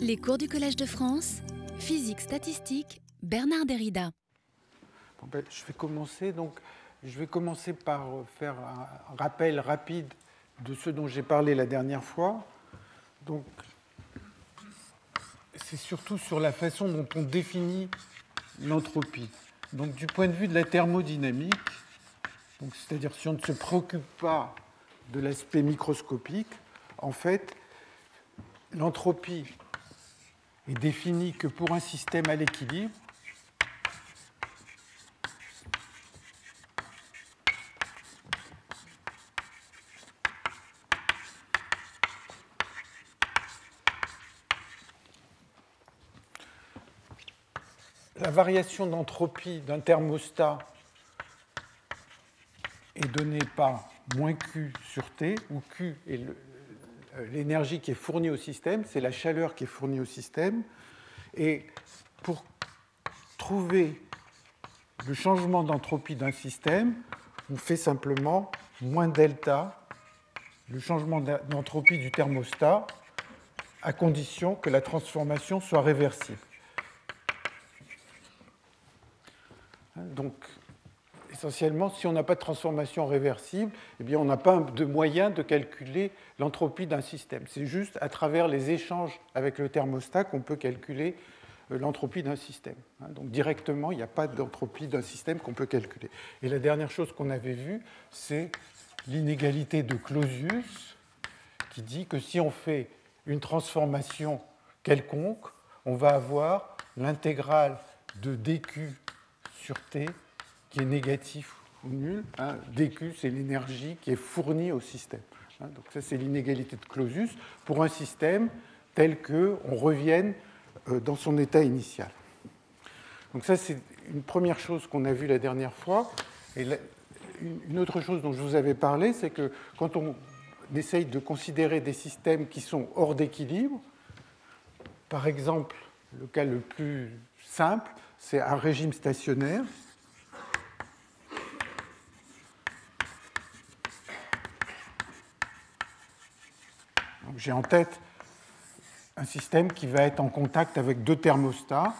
Les cours du Collège de France, physique statistique, Bernard Derrida. Ben, je vais commencer donc. Je vais commencer par faire un rappel rapide de ce dont j'ai parlé la dernière fois. Donc, c'est surtout sur la façon dont on définit l'entropie. Donc, du point de vue de la thermodynamique, c'est-à-dire si on ne se préoccupe pas de l'aspect microscopique, en fait, l'entropie est définie que pour un système à l'équilibre, la variation d'entropie d'un thermostat est donnée par moins Q sur T, où Q est l'énergie qui est fournie au système, c'est la chaleur qui est fournie au système. Et pour trouver le changement d'entropie d'un système, on fait simplement moins delta, le changement d'entropie du thermostat, à condition que la transformation soit réversible. Donc, essentiellement, si on n'a pas de transformation réversible, eh bien, on n'a pas de moyen de calculer l'entropie d'un système. C'est juste à travers les échanges avec le thermostat qu'on peut calculer euh, l'entropie d'un système. Hein. Donc directement, il n'y a pas d'entropie d'un système qu'on peut calculer. Et la dernière chose qu'on avait vue, c'est l'inégalité de Clausius, qui dit que si on fait une transformation quelconque, on va avoir l'intégrale de dq sur T qui est négatif ou nul. Hein. dQ, c'est l'énergie qui est fournie au système. Hein. donc ça, c'est l'inégalité de Clausius pour un système tel qu'on revienne euh, dans son état initial. Donc ça, c'est une première chose qu'on a vue la dernière fois. Et une autre chose dont je vous avais parlé, c'est que quand on essaye de considérer des systèmes qui sont hors d'équilibre, par exemple, le cas le plus simple, c'est un régime stationnaire. J'ai en tête un système qui va être en contact avec deux thermostats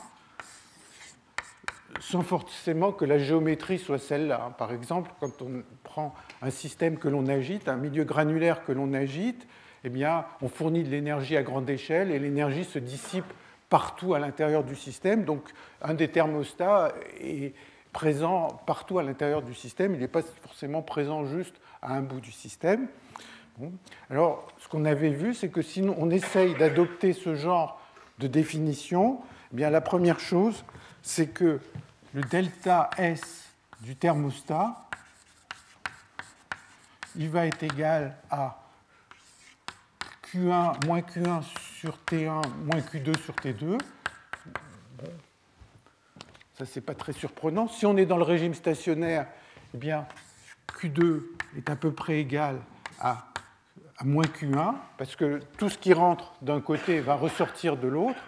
sans forcément que la géométrie soit celle-là. Par exemple, quand on prend un système que l'on agite, un milieu granulaire que l'on agite, eh bien, on fournit de l'énergie à grande échelle et l'énergie se dissipe partout à l'intérieur du système. Donc un des thermostats est présent partout à l'intérieur du système, il n'est pas forcément présent juste à un bout du système. Alors, ce qu'on avait vu, c'est que si on essaye d'adopter ce genre de définition, eh bien, la première chose, c'est que le delta S du thermostat, il va être égal à Q1 moins Q1 sur T1 moins Q2 sur T2. Ça, c'est pas très surprenant. Si on est dans le régime stationnaire, eh bien, Q2 est à peu près égal à, à moins Q1, parce que tout ce qui rentre d'un côté va ressortir de l'autre.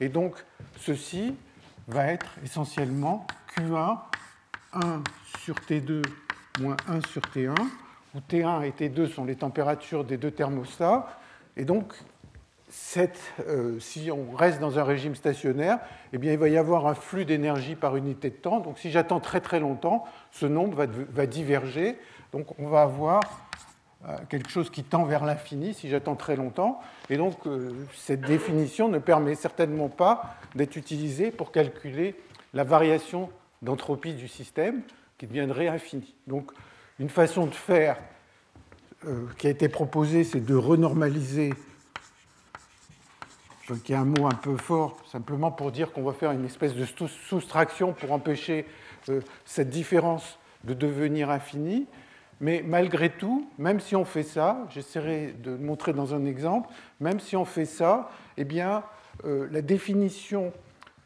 Et donc, ceci va être essentiellement Q1, 1 sur T2 moins 1 sur T1, où T1 et T2 sont les températures des deux thermostats, et donc, euh, si on reste dans un régime stationnaire, eh bien, il va y avoir un flux d'énergie par unité de temps. Donc, si j'attends très très longtemps, ce nombre va, diverger. Donc, on va avoir quelque chose qui tend vers l'infini si j'attends très longtemps. Et donc, euh, cette définition ne permet certainement pas d'être utilisée pour calculer la variation d'entropie du système qui deviendrait infinie. Donc, une façon de faire euh, qui a été proposé, c'est de renormaliser, qui est un mot un peu fort, simplement pour dire qu'on va faire une espèce de soustraction pour empêcher euh, cette différence de devenir infinie. Mais malgré tout, même si on fait ça, j'essaierai de le montrer dans un exemple, même si on fait ça, eh bien, euh, la définition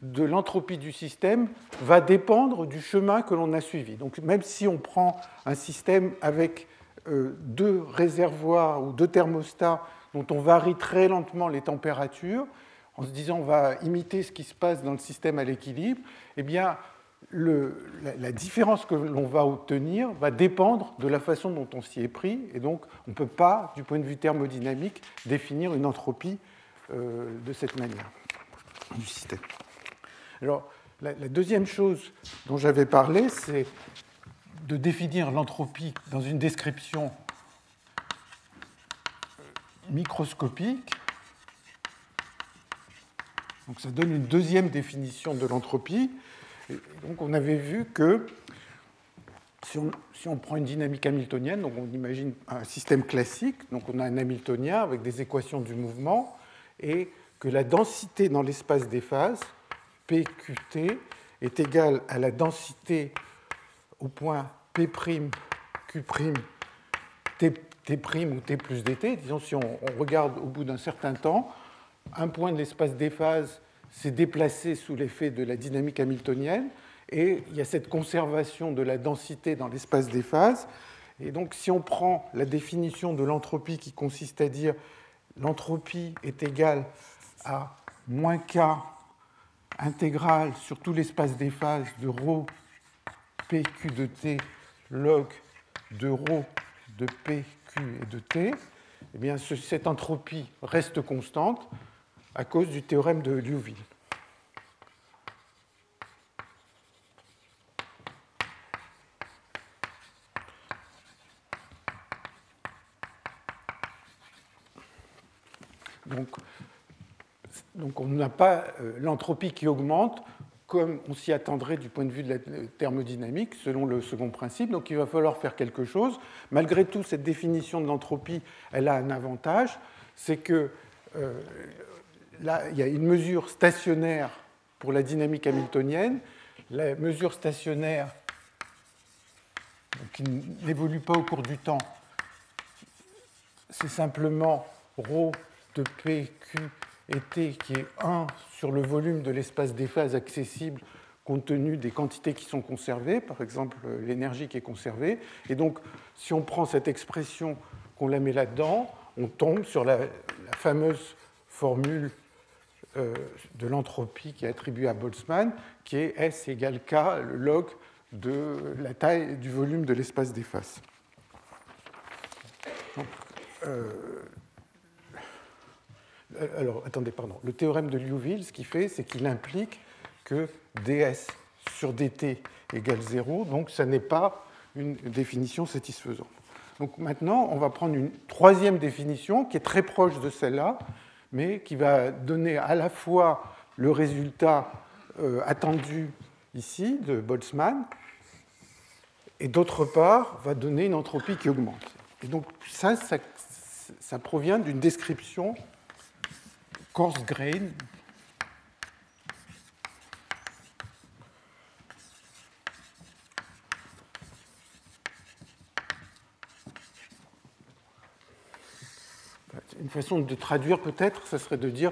de l'entropie du système va dépendre du chemin que l'on a suivi. Donc même si on prend un système avec euh, deux réservoirs ou deux thermostats dont on varie très lentement les températures, en se disant on va imiter ce qui se passe dans le système à l'équilibre, eh bien, la, différence que l'on va obtenir va dépendre de la façon dont on s'y est pris, et donc on ne peut pas, du point de vue thermodynamique, définir une entropie de cette manière du système. Alors, la, deuxième chose dont j'avais parlé, c'est de définir l'entropie dans une description microscopique. Donc ça donne une deuxième définition de l'entropie. Donc on avait vu que si on, prend une dynamique hamiltonienne, on imagine un système classique, donc on a un hamiltonien avec des équations du mouvement, et que la densité dans l'espace des phases PQT est égal à la densité au point P', Q', T' ou T plus dt. Disons, si on, regarde au bout d'un certain temps, un point de l'espace des phases s'est déplacé sous l'effet de la dynamique hamiltonienne, et il y a cette conservation de la densité dans l'espace des phases. Et donc, si on prend la définition de l'entropie qui consiste à dire l'entropie est égale à moins K intégrale sur tout l'espace des phases de ρ PQ de T log de ρ de PQ et de T, eh bien, cette entropie reste constante à cause du théorème de Liouville. Donc, donc on n'a pas euh, l'entropie qui augmente comme on s'y attendrait du point de vue de la thermodynamique, selon le second principe. Donc il va falloir faire quelque chose. Malgré tout, cette définition de l'entropie, elle a un avantage, c'est que euh, là, il y a une mesure stationnaire pour la dynamique hamiltonienne. La mesure stationnaire qui n'évolue pas au cours du temps, c'est simplement ρ de PQ et T qui est 1 sur le volume de l'espace des phases accessible compte tenu des quantités qui sont conservées, par exemple l'énergie qui est conservée. Et donc, si on prend cette expression, qu'on la met là-dedans, on tombe sur la, fameuse formule de l'entropie qui est attribuée à Boltzmann, qui est S égale K, le log de la taille du volume de l'espace des faces. Euh, euh, alors, attendez, pardon. Le théorème de Liouville, ce qu'il fait, c'est qu'il implique que ds sur dt égale 0, donc ça n'est pas une définition satisfaisante. Donc maintenant, on va prendre une troisième définition qui est très proche de celle-là, mais qui va donner à la fois le résultat euh, attendu ici de Boltzmann, et d'autre part, va donner une entropie qui augmente. Et donc ça, ça, ça provient d'une description coarse grain. Une façon de traduire peut-être, ce serait de dire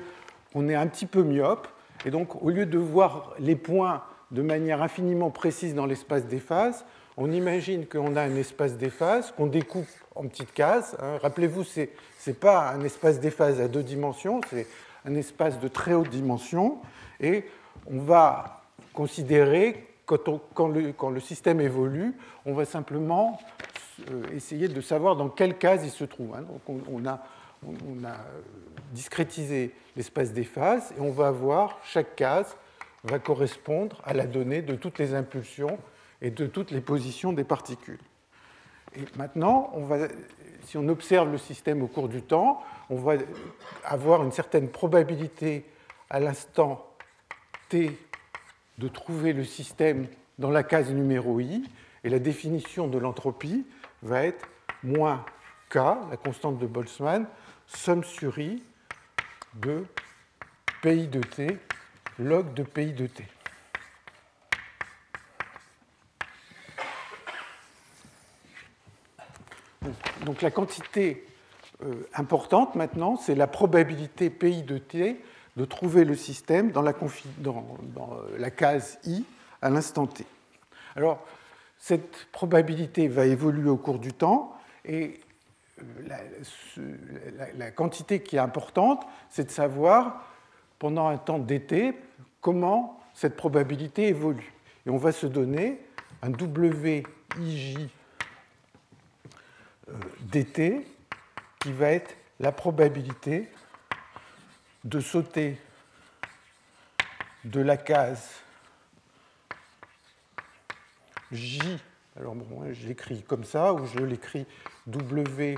qu'on est un petit peu myope, et donc au lieu de voir les points de manière infiniment précise dans l'espace des phases, on imagine qu'on a un espace des phases qu'on découpe en petites cases. Hein. Rappelez-vous, ce n'est pas un espace des phases à deux dimensions, c'est un espace de très haute dimension et on va considérer, quand, le, système évolue, on va simplement euh, essayer de savoir dans quelle case il se trouve. Hein. Donc on, a, on a discrétisé l'espace des phases et on va avoir chaque case va correspondre à la donnée de toutes les impulsions et de toutes les positions des particules. Et maintenant, on va, si on observe le système au cours du temps, on va avoir une certaine probabilité à l'instant t de trouver le système dans la case numéro i, et la définition de l'entropie va être moins k, la constante de Boltzmann, somme sur i de pi de t log de pi de t. Donc la quantité euh, importante maintenant, c'est la probabilité pi de t de trouver le système dans la, dans, euh, la case i à l'instant t. Alors, cette probabilité va évoluer au cours du temps et euh, la, quantité qui est importante, c'est de savoir pendant un temps dt comment cette probabilité évolue. Et on va se donner un WIJ dt qui va être la probabilité de sauter de la case J, alors bon, je l'écris comme ça, ou je l'écris W.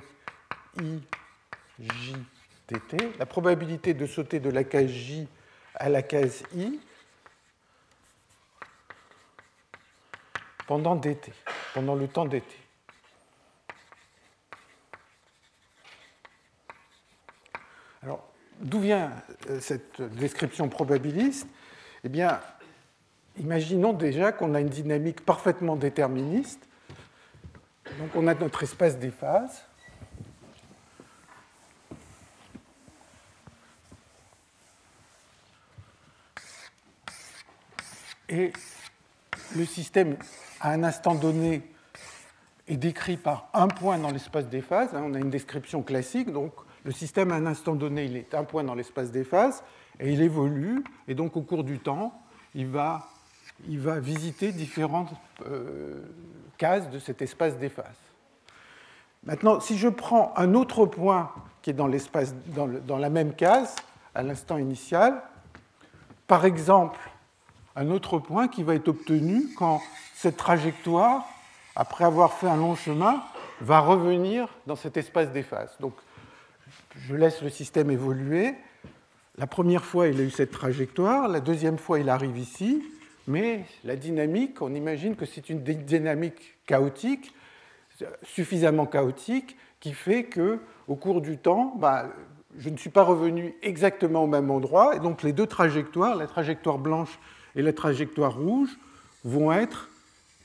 La probabilité de sauter de la case J à la case I pendant dt, pendant le temps dt. Alors, d'où vient euh, cette description probabiliste? Eh bien, imaginons déjà qu'on a une dynamique parfaitement déterministe. Donc, on a notre espace des phases. Et le système, à un instant donné, est décrit par un point dans l'espace des phases. On a une description classique, donc le système, à un instant donné, il est un point dans l'espace des phases, et il évolue, et donc au cours du temps, il va, il va visiter différentes euh, cases de cet espace des phases. Maintenant, si je prends un autre point qui est dans, dans, dans la même case, à l'instant initial, par exemple un autre point qui va être obtenu quand cette trajectoire, après avoir fait un long chemin, va revenir dans cet espace des phases. Donc, je laisse le système évoluer. La première fois, il a eu cette trajectoire. La deuxième fois, il arrive ici. Mais la dynamique, on imagine que c'est une dynamique chaotique, suffisamment chaotique, qui fait que, au cours du temps, bah, je ne suis pas revenu exactement au même endroit. Et donc, les deux trajectoires, la trajectoire blanche et la trajectoire rouge vont, être,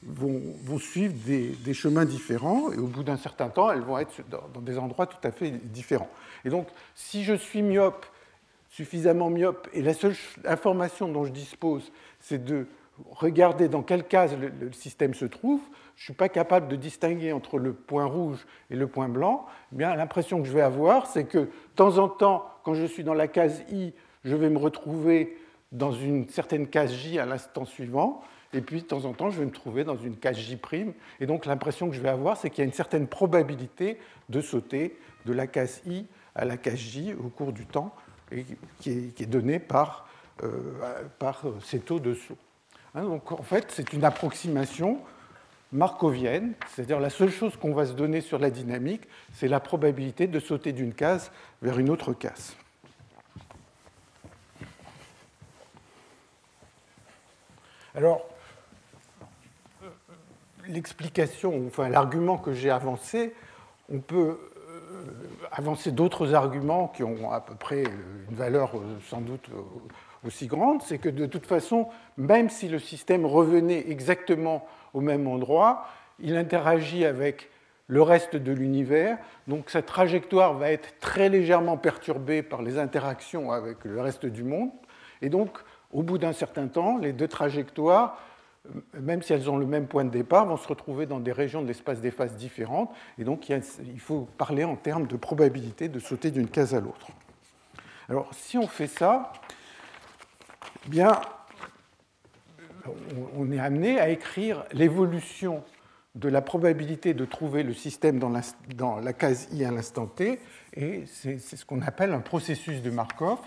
vont, vont suivre des, chemins différents et au bout d'un certain temps, elles vont être dans, des endroits tout à fait différents. Et donc, si je suis myope, suffisamment myope, et la seule information dont je dispose, c'est de regarder dans quelle case le, système se trouve, je ne suis pas capable de distinguer entre le point rouge et le point blanc, eh bien l'impression que je vais avoir, c'est que de temps en temps, quand je suis dans la case I, je vais me retrouver dans une certaine case J à l'instant suivant, et puis de temps en temps, je vais me trouver dans une case J', et donc l'impression que je vais avoir, c'est qu'il y a une certaine probabilité de sauter de la case I à la case J au cours du temps, et qui, est, donnée par, par ces taux de saut. Hein, donc en fait, c'est une approximation markovienne, c'est-à-dire la seule chose qu'on va se donner sur la dynamique, c'est la probabilité de sauter d'une case vers une autre case. Alors, l'explication, enfin l'argument que j'ai avancé, on peut euh, avancer d'autres arguments qui ont à peu près une valeur euh, sans doute euh, aussi grande, c'est que de toute façon, même si le système revenait exactement au même endroit, il interagit avec le reste de l'univers, donc sa trajectoire va être très légèrement perturbée par les interactions avec le reste du monde, et donc au bout d'un certain temps, les deux trajectoires, même si elles ont le même point de départ, vont se retrouver dans des régions de l'espace des phases différentes. Et donc, il faut parler en termes de probabilité de sauter d'une case à l'autre. Alors, si on fait ça, bien, on est amené à écrire l'évolution de la probabilité de trouver le système dans la, dans la case i à l'instant t, et c'est ce qu'on appelle un processus de Markov.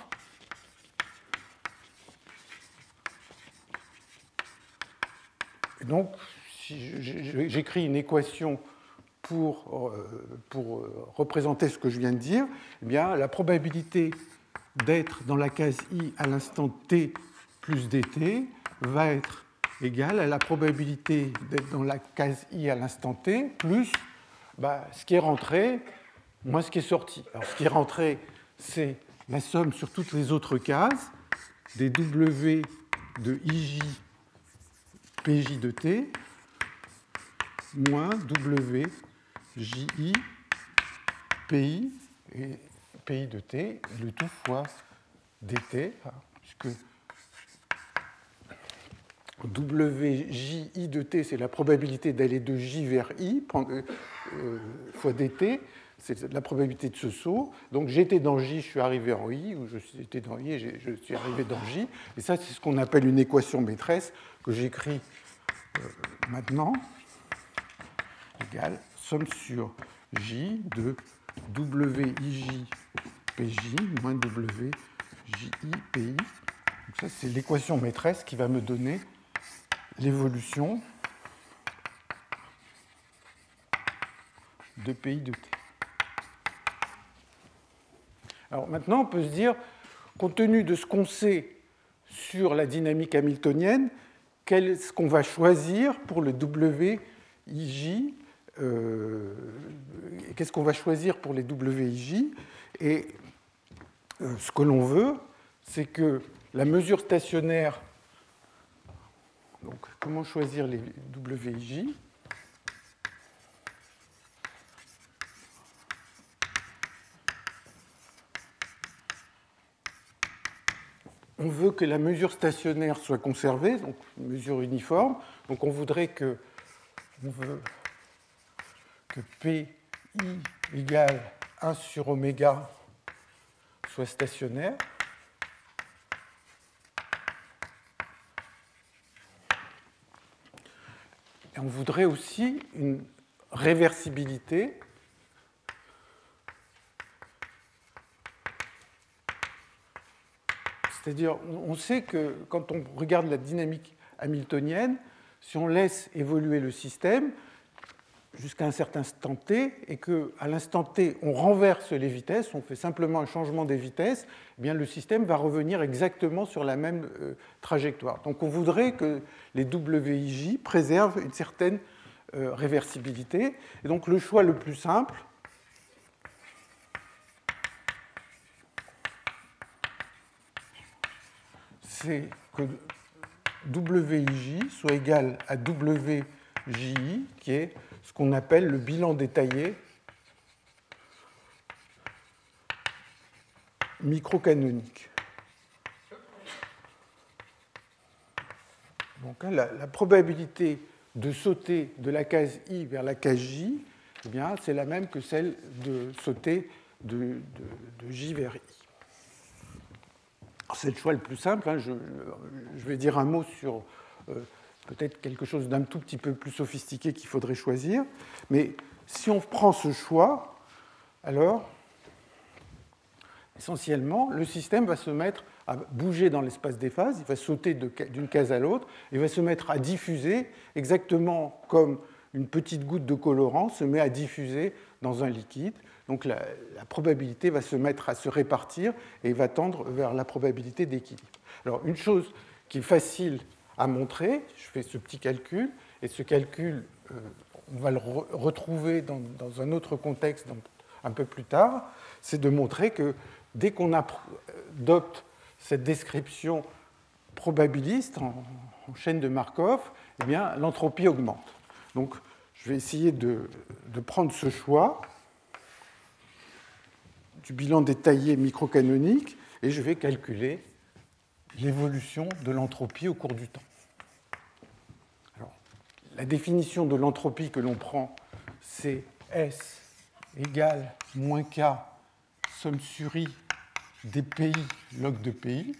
donc, si j'écris une équation pour, euh, pour, euh, représenter ce que je viens de dire, eh bien, la probabilité d'être dans la case i à l'instant t plus dt va être égale à la probabilité d'être dans la case i à l'instant t plus bah, ce qui est rentré moins ce qui est sorti. Alors, ce qui est rentré, c'est la somme sur toutes les autres cases des w de ij PJ de t moins W JI PI et PI de t, le tout fois dt, puisque WJI de t, c'est la probabilité d'aller de J vers I, euh, euh, fois dt, c'est la probabilité de ce saut. Donc j'étais dans J, je suis arrivé en I, ou j'étais dans I et je suis arrivé dans J. Et ça, c'est ce qu'on appelle une équation maîtresse que j'écris euh, maintenant, égale somme sur J de WIJ PJ moins JI, PI. Donc ça, c'est l'équation maîtresse qui va me donner l'évolution de PI de T. Alors maintenant, on peut se dire, compte tenu de ce qu'on sait sur la dynamique hamiltonienne, qu'est-ce qu'on va choisir pour le WIJ euh, Qu'est-ce qu'on va choisir pour les WIJ Et ce que l'on veut, c'est que la mesure stationnaire, donc comment choisir les WIJ on veut que la mesure stationnaire soit conservée, donc mesure uniforme. Donc on voudrait que, que PI égale 1 sur oméga soit stationnaire. Et on voudrait aussi une réversibilité C'est-à-dire, on sait que quand on regarde la dynamique hamiltonienne, si on laisse évoluer le système jusqu'à un certain instant t et qu'à l'instant t on renverse les vitesses, on fait simplement un changement des vitesses, eh bien le système va revenir exactement sur la même euh, trajectoire. Donc on voudrait que les WIJ préservent une certaine euh, réversibilité. Et donc le choix le plus simple, c'est que WIJ soit égal à WJI, qui est ce qu'on appelle le bilan détaillé microcanonique. Donc, hein, la, probabilité de sauter de la case I vers la case J, eh c'est la même que celle de sauter de J vers I c'est le choix le plus simple. Hein. Je, vais dire un mot sur euh, peut-être quelque chose d'un tout petit peu plus sophistiqué qu'il faudrait choisir. Mais si on prend ce choix, alors, essentiellement, le système va se mettre à bouger dans l'espace des phases, il va sauter d'une case à l'autre, il va se mettre à diffuser exactement comme une petite goutte de colorant se met à diffuser dans un liquide. Donc la, probabilité va se mettre à se répartir et va tendre vers la probabilité d'équilibre. Alors une chose qui est facile à montrer, je fais ce petit calcul, et ce calcul, euh, on va le retrouver dans, un autre contexte un peu plus tard, c'est de montrer que dès qu'on adopte cette description probabiliste en, chaîne de Markov, eh bien l'entropie augmente. Donc je vais essayer de prendre ce choix du bilan détaillé microcanonique et je vais calculer l'évolution de l'entropie au cours du temps. Alors, la définition de l'entropie que l'on prend, c'est S égale moins K somme sur I des pays log de pays,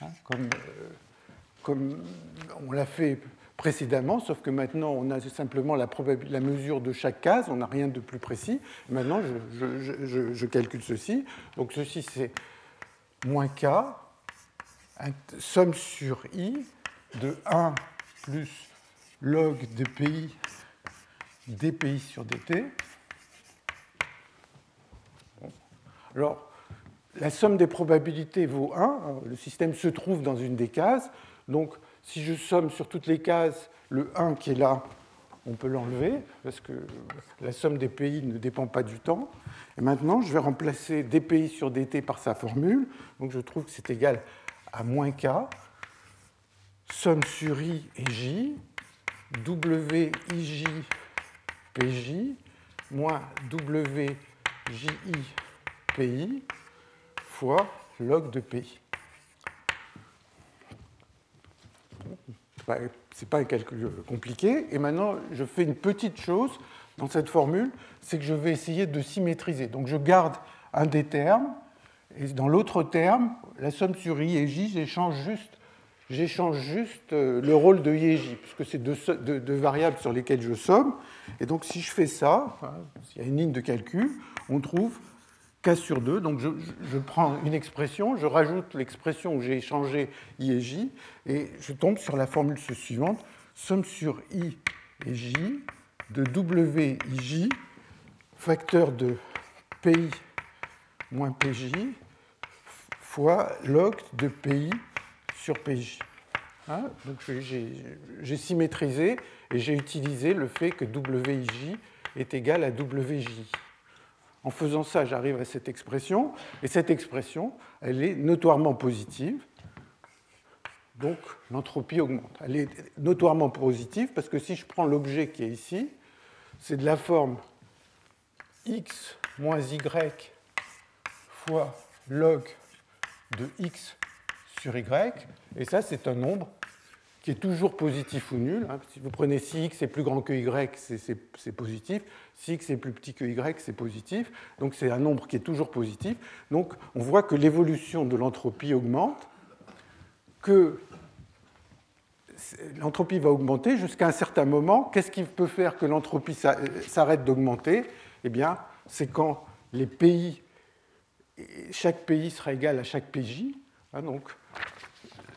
hein, comme, euh, comme on l'a fait précédemment, sauf que maintenant on a simplement la mesure de chaque case, on n'a rien de plus précis. Maintenant, je, calcule ceci. Donc ceci, c'est moins k, somme sur i de 1 plus log de pi dpi sur dt. Alors, la somme des probabilités vaut 1. Le système se trouve dans une des cases. Donc, si je somme sur toutes les cases, le 1 qui est là, on peut l'enlever, parce que la somme des pays ne dépend pas du temps. Et maintenant, je vais remplacer dpi sur dt par sa formule. Donc je trouve que c'est égal à moins k, somme sur i et j, wij pj, moins pi, fois log de pi. Ce n'est pas un calcul compliqué. Et maintenant, je fais une petite chose dans cette formule, c'est que je vais essayer de symétriser. Donc je garde un des termes, et dans l'autre terme, la somme sur i et j, j'échange juste, j'échange juste euh, le rôle de i et j, puisque c'est deux, variables sur lesquelles je somme. Et donc si je fais ça, il y a une ligne de calcul, on trouve K sur 2. Donc je, prends une expression, je rajoute l'expression où j'ai échangé I et J, et je tombe sur la formule suivante somme sur I et J de W J facteur de PI moins PJ fois log de PI sur PJ. Hein, donc j'ai symétrisé et j'ai utilisé le fait que WIJ est égal à WJ. En faisant ça, j'arrive à cette expression, et cette expression, elle est notoirement positive, donc l'entropie augmente. Elle est notoirement positive parce que si je prends l'objet qui est ici, c'est de la forme x moins y fois log de x sur y, et ça c'est un nombre qui est toujours positif ou nul. Hein. Si vous prenez si x est plus grand que y, c'est positif. Si x est plus petit que y, c'est positif. Donc c'est un nombre qui est toujours positif. Donc on voit que l'évolution de l'entropie augmente, que l'entropie va augmenter jusqu'à un certain moment. Qu'est-ce qui peut faire que l'entropie s'arrête d'augmenter? Eh bien, c'est quand les pays, chaque pays sera égal à chaque PJ. Hein, donc,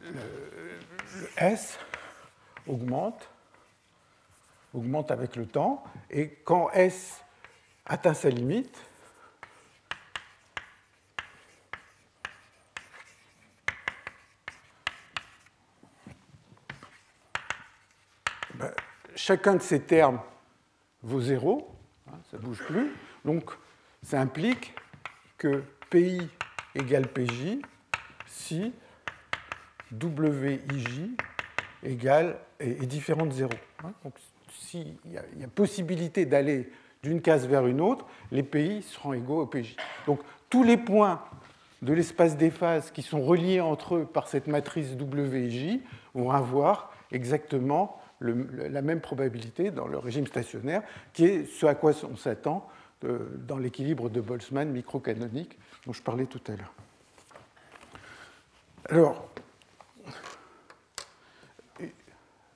le S augmente, augmente avec le temps, et quand S atteint sa limite, ben, chacun de ces termes vaut zéro, hein, ça ne bouge plus, donc ça implique que PI égale PJ si WIJ égale est, différent de 0. Hein. Donc, s'il y, a possibilité d'aller d'une case vers une autre, les pays seront égaux au PJ. Donc, tous les points de l'espace des phases qui sont reliés entre eux par cette matrice WIJ vont avoir exactement la même probabilité dans le régime stationnaire, qui est ce à quoi on s'attend dans l'équilibre de Boltzmann microcanonique dont je parlais tout à l'heure. Alors,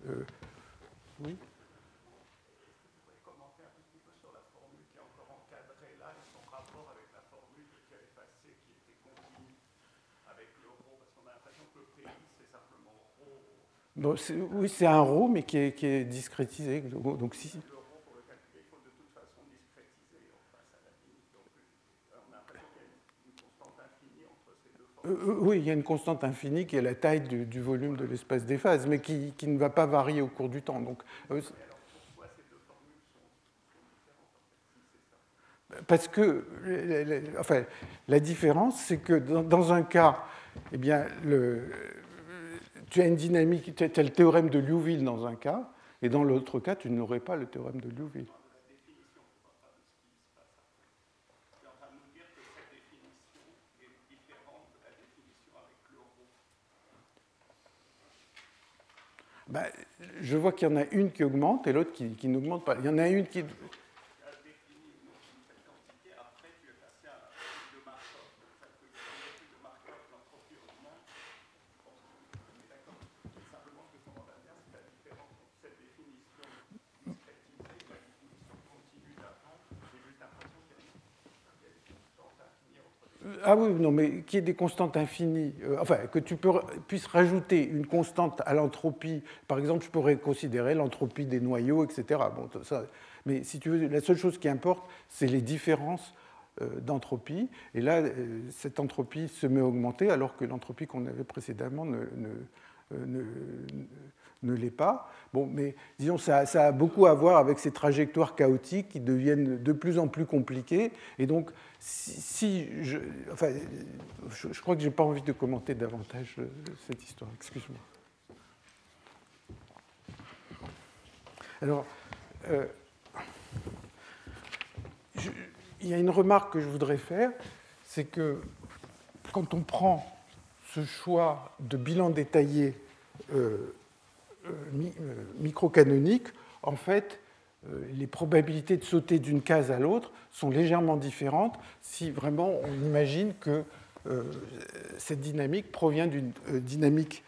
Euh, oui oui, c'est un rho, mais qui est, qui est discrétisé. Donc, si, oui, il y a une constante infinie qui est la taille du, volume de l'espace des phases, mais qui, ne va pas varier au cours du temps. Donc, euh, parce que enfin, la différence, c'est que dans, un cas, eh bien, tu as une dynamique, tu as le théorème de Liouville dans un cas, et dans l'autre cas, tu n'aurais pas le théorème de Liouville. Bah, je vois qu'il y en a une qui augmente et l'autre qui n'augmente pas. Il y en a une qui, Ah oui, non, mais qui est des constantes infinies, euh, enfin, que tu peux, puisses rajouter une constante à l'entropie. Par exemple, je pourrais considérer l'entropie des noyaux, etc. Bon, ça, mais si tu veux, la seule chose qui importe, c'est les différences euh, d'entropie. Et là, euh, cette entropie se met à augmenter alors que l'entropie qu'on avait précédemment ne l'est pas. Bon, mais disons, ça, ça, a beaucoup à voir avec ces trajectoires chaotiques qui deviennent de plus en plus compliquées. Et donc, si, je, enfin, je, crois que je n'ai pas envie de commenter davantage euh, cette histoire. Excuse-moi. Alors, euh, il y a une remarque que je voudrais faire, c'est que quand on prend ce choix de bilan détaillé euh, microcanonique, en fait, euh, les probabilités de sauter d'une case à l'autre sont légèrement différentes si vraiment on imagine que euh, cette dynamique provient d'une euh, dynamique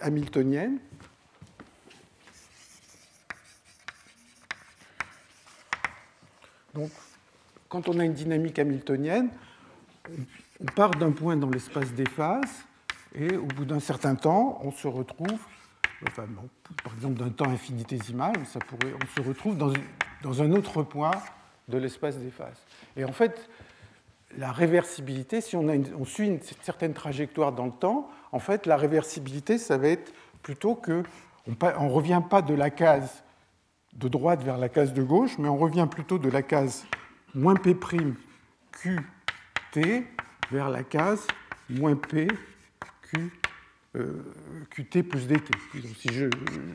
hamiltonienne. Donc, quand on a une dynamique hamiltonienne, on part d'un point dans l'espace des phases et au bout d'un certain temps, on se retrouve, par exemple d'un temps infinitésimal, on se retrouve dans, un autre point de l'espace des phases. Et en fait, la réversibilité, si on, suit une certaine trajectoire dans le temps, en fait, la réversibilité, ça va être plutôt que on ne revient pas de la case de droite vers la case de gauche, mais on revient plutôt de la case moins P' vers la case moins P Q, QT plus DT. si je,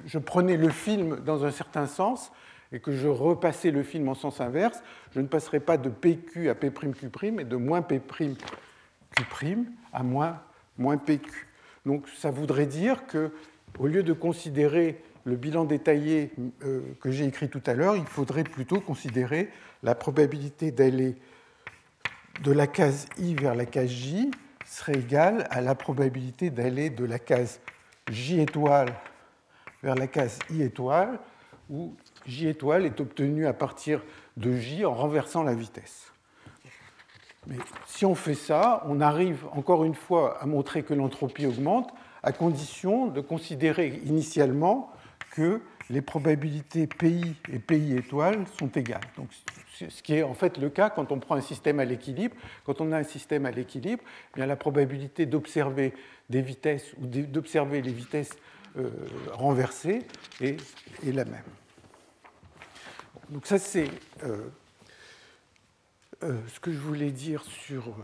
je, prenais le film dans un certain sens et que je repassais le film en sens inverse, je ne passerais pas de PQ à P'Q', mais de moins P'Q' à moins, moins PQ. Donc ça voudrait dire que, au lieu de considérer le bilan détaillé euh, que j'ai écrit tout à l'heure, il faudrait plutôt considérer la probabilité d'aller de la case I vers la case J serait égale à la probabilité d'aller de la case J étoile vers la case I étoile, où J étoile est obtenu à partir de J en renversant la vitesse. Mais si on fait ça, on arrive encore une fois à montrer que l'entropie augmente à condition de considérer initialement que les probabilités PI et PI étoile sont égales. Donc, ce qui est en fait le cas quand on prend un système à l'équilibre. Quand on a un système à l'équilibre, eh la probabilité d'observer des vitesses ou d'observer les vitesses euh, renversées est, la même. Donc ça c'est euh, euh, ce que je voulais dire sur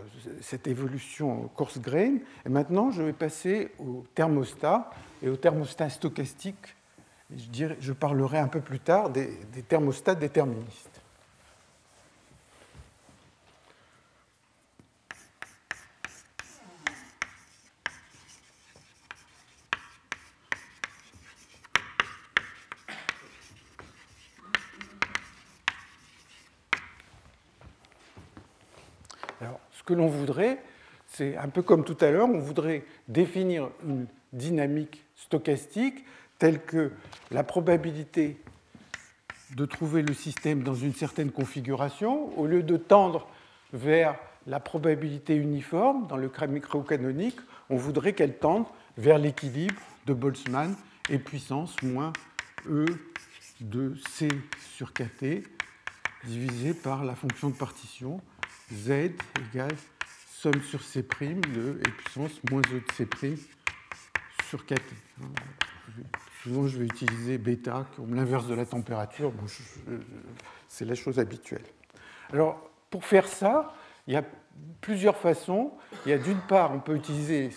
cette évolution course-grain. Et maintenant, je vais passer au thermostat et au thermostat stochastique je, parlerai un peu plus tard des, des thermostats déterministes. Alors, ce que l'on voudrait, c'est un peu comme tout à l'heure, on voudrait définir une dynamique stochastique telle que la probabilité de trouver le système dans une certaine configuration, au lieu de tendre vers la probabilité uniforme dans le micro-canonique, on voudrait qu'elle tende vers l'équilibre de Boltzmann et puissance moins E de C sur KT divisé par la fonction de partition Z égale somme sur C' de et puissance moins E de C' sur KT souvent je vais utiliser bêta comme l'inverse de la température. c'est la chose habituelle. Alors, pour faire ça, il y a plusieurs façons. Il y a d'une part, on peut utiliser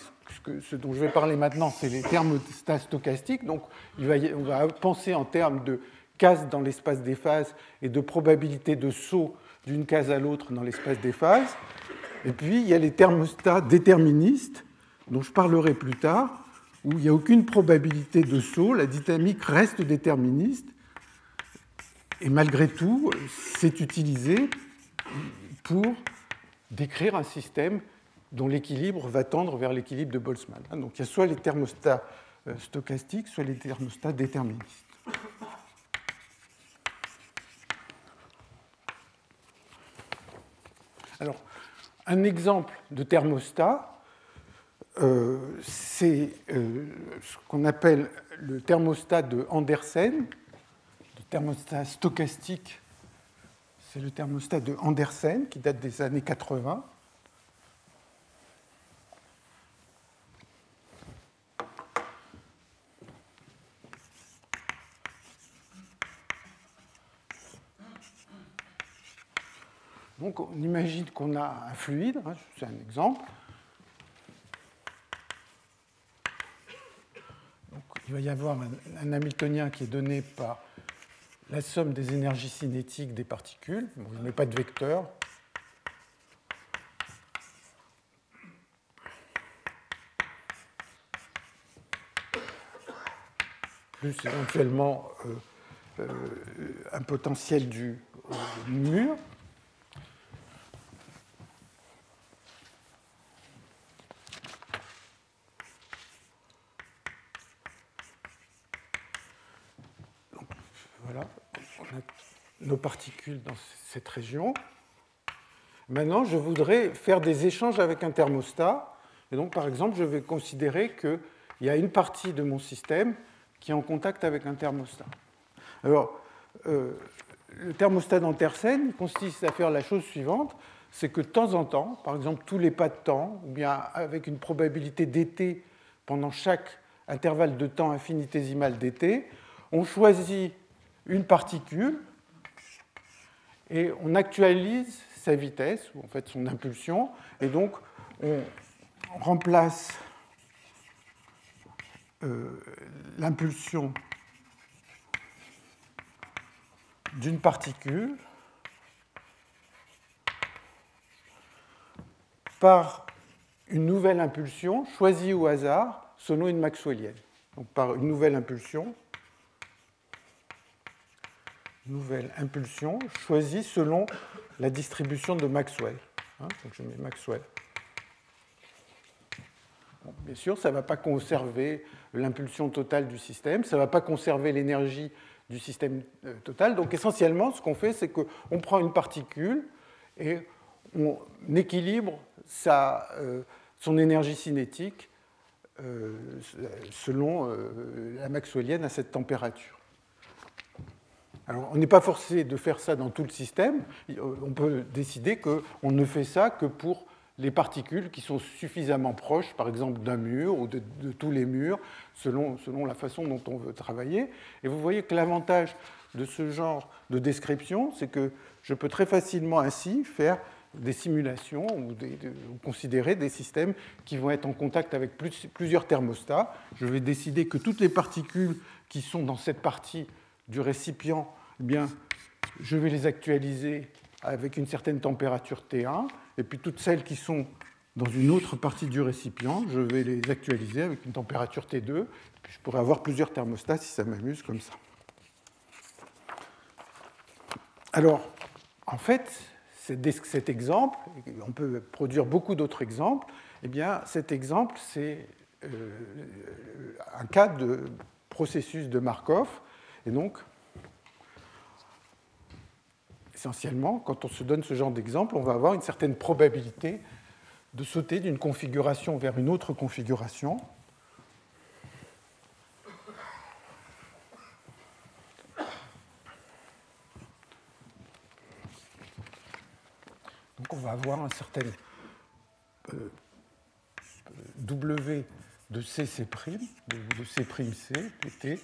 ce, dont je vais parler maintenant, c'est les thermostats stochastiques. Donc, on va penser en termes de cases dans l'espace des phases et de probabilité de saut d'une case à l'autre dans l'espace des phases. Et puis, il y a les thermostats déterministes, dont je parlerai plus tard, où il n'y a aucune probabilité de saut, la dynamique reste déterministe, et malgré tout, c'est utilisé pour décrire un système dont l'équilibre va tendre vers l'équilibre de Boltzmann. Donc il y a soit les thermostats stochastiques, soit les thermostats déterministes. Alors, un exemple de thermostat, euh, c'est euh, ce qu'on appelle le thermostat de Andersen, le thermostat stochastique, c'est le thermostat de Andersen qui date des années 80. Donc on imagine qu'on a un fluide, hein, c'est un exemple, il va y avoir un, Hamiltonien qui est donné par la somme des énergies cinétiques des particules. Je ne mets pas de vecteur. Plus éventuellement euh, euh, un potentiel du mur. Particules dans cette région. maintenant, je voudrais faire des échanges avec un thermostat. Et donc, par exemple, je vais considérer qu'il y a une partie de mon système qui est en contact avec un thermostat. Alors, euh, le thermostat d'Antersen consiste à faire la chose suivante c'est que de temps en temps, par exemple tous les pas de temps, ou bien avec une probabilité d'été pendant chaque intervalle de temps infinitésimal d'été, on choisit une particule et on actualise sa vitesse, ou en fait son impulsion, et donc on remplace euh, l'impulsion d'une particule par une nouvelle impulsion choisie au hasard selon une maxwellienne. Donc par une nouvelle impulsion, nouvelle impulsion choisie selon la distribution de Maxwell. Hein, donc je mets Maxwell. bien sûr, ça ne va pas conserver l'impulsion totale du système, ça ne va pas conserver l'énergie du système euh, total. Donc essentiellement, ce qu'on fait, c'est qu'on prend une particule et on équilibre sa, euh, son énergie cinétique euh, selon la maxwellienne à cette température. On n'est pas forcé de faire ça dans tout le système. On peut décider qu'on ne fait ça que pour les particules qui sont suffisamment proches, par exemple d'un mur ou de, tous les murs, selon, selon, la façon dont on veut travailler. Et vous voyez que l'avantage de ce genre de description, c'est que je peux très facilement ainsi faire des simulations ou, considérer des systèmes qui vont être en contact avec plusieurs thermostats. Je vais décider que toutes les particules qui sont dans cette partie du récipient, eh bien, je vais les actualiser avec une certaine température T1, et puis toutes celles qui sont dans une autre partie du récipient, je vais les actualiser avec une température T2, puis je pourrais avoir plusieurs thermostats si ça m'amuse comme ça. Alors, en fait, cet exemple, on peut produire beaucoup d'autres exemples, eh bien, cet exemple, c'est euh, un cas de processus de Markov, et donc, essentiellement, quand on se donne ce genre d'exemple, on va avoir une certaine probabilité de sauter d'une configuration vers une autre configuration. Donc on va avoir un certain euh, W de CC', de C'C, PT,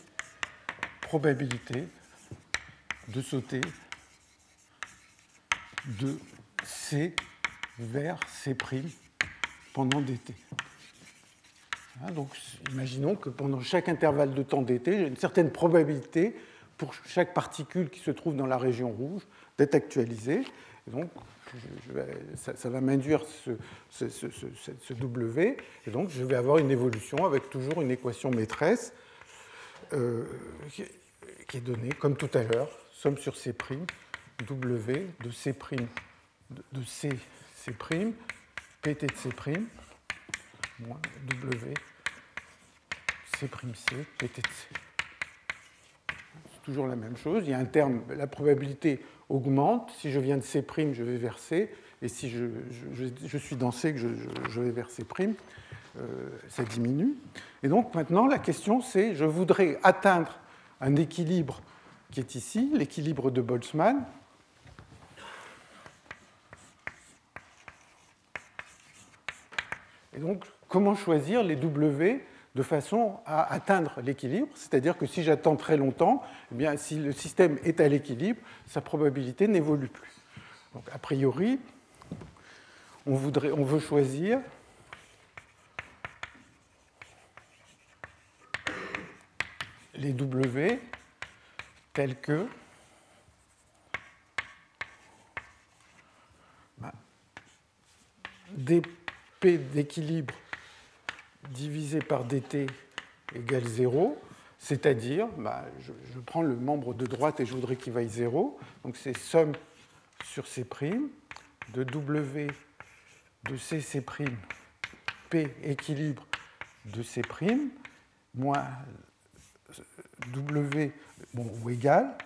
probabilité de sauter de C vers C' pendant dt. Hein, donc, imaginons que pendant chaque intervalle de temps dt, j'ai une certaine probabilité pour chaque particule qui se trouve dans la région rouge d'être actualisée. Donc, ça, va m'induire ce, W, et donc je vais avoir une évolution avec toujours une équation maîtresse euh, qui est donnée, comme tout à l'heure, somme sur C', W de C', de C, C', PT de C', moins W, C', C, PT de C. C'est toujours la même chose. Il y a un terme, la probabilité augmente. Si je viens de C', je vais vers C. Et si je, suis dans C, que je, vais vers C', euh, ça diminue. Et donc maintenant, la question, c'est je voudrais atteindre un équilibre qui est ici, l'équilibre de Boltzmann. Et donc, comment choisir les W de façon à atteindre l'équilibre? C'est-à-dire que si j'attends très longtemps, eh bien, si le système est à l'équilibre, sa probabilité n'évolue plus. Donc, a priori, on, veut choisir les W tels que bah, dp d'équilibre divisé par dt égale 0, c'est-à-dire, bah, je, prends le membre de droite et je voudrais qu'il vaille 0, donc c'est somme sur C' de W de C, C', P équilibre de C', moins W bon, ou égal,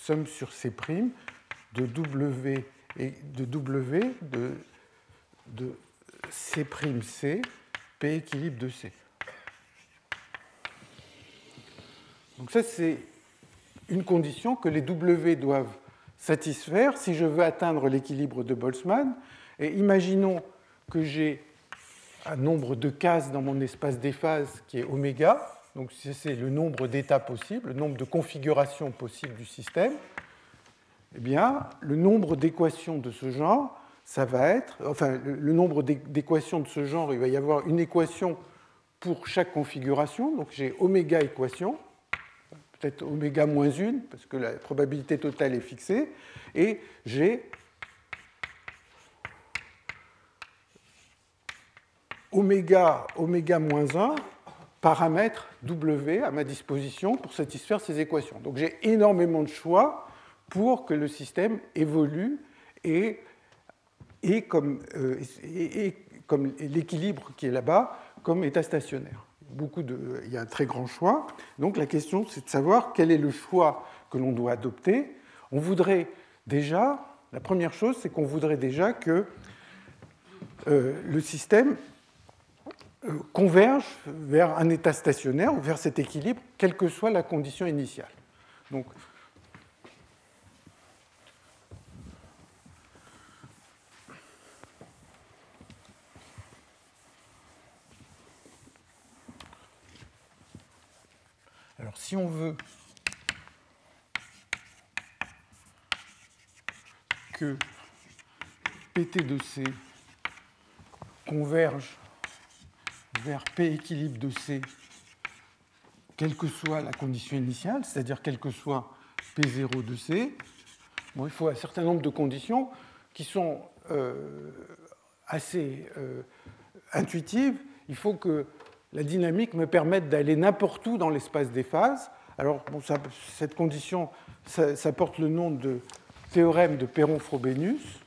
somme sur C', de W et de W de, de C', P équilibre de C. Donc ça, c'est une condition que les W doivent satisfaire si je veux atteindre l'équilibre de Boltzmann. Et imaginons que j'ai un nombre de cases dans mon espace des phases qui est oméga, donc c'est le nombre d'états possibles, le nombre de configurations possibles du système, eh bien, le nombre d'équations de ce genre, ça va être, enfin, le nombre d'équations de ce genre, il va y avoir une équation pour chaque configuration, donc j'ai oméga équation, peut-être oméga moins une, parce que la probabilité totale est fixée, et j'ai oméga, oméga moins 1 paramètres W à ma disposition pour satisfaire ces équations. Donc j'ai énormément de choix pour que le système évolue et, et comme, euh, et, comme l'équilibre qui est là-bas comme état stationnaire. Beaucoup de, il y a un très grand choix. Donc la question, c'est de savoir quel est le choix que l'on doit adopter. On voudrait déjà, la première chose, c'est qu'on voudrait déjà que euh, le système euh, converge vers un état stationnaire ou vers cet équilibre, quelle que soit la condition initiale. Donc, si on veut que PT de C converge vers P équilibre de C, quelle que soit la condition initiale, c'est-à-dire quel que soit P0 de C, bon, il faut un certain nombre de conditions qui sont euh, assez euh, intuitives. Il faut que la dynamique me permette d'aller n'importe où dans l'espace des phases. Alors, cette condition, ça, ça, porte le nom de théorème de Perron-Frobenius.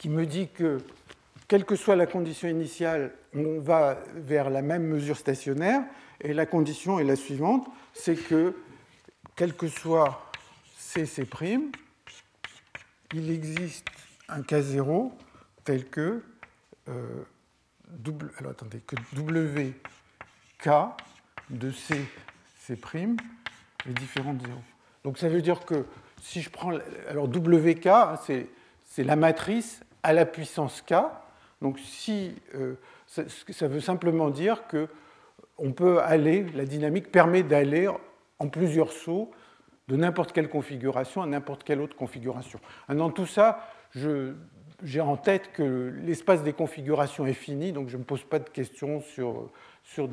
qui me dit que, quelle que soit la condition initiale, on va vers la même mesure stationnaire, et la condition est la suivante, c'est que, quel que soit CC', il existe un K0 tel que, euh, WK de C, C' est différent de 0. Donc ça veut dire que si je prends. Alors WK, c'est la matrice à la puissance k. Donc euh, ça, veut simplement dire que on peut aller, la dynamique permet d'aller en plusieurs sauts de n'importe quelle configuration à n'importe quelle autre configuration. Dans tout ça, j'ai en tête que l'espace des configurations est fini, donc je ne me pose pas de questions sur, euh,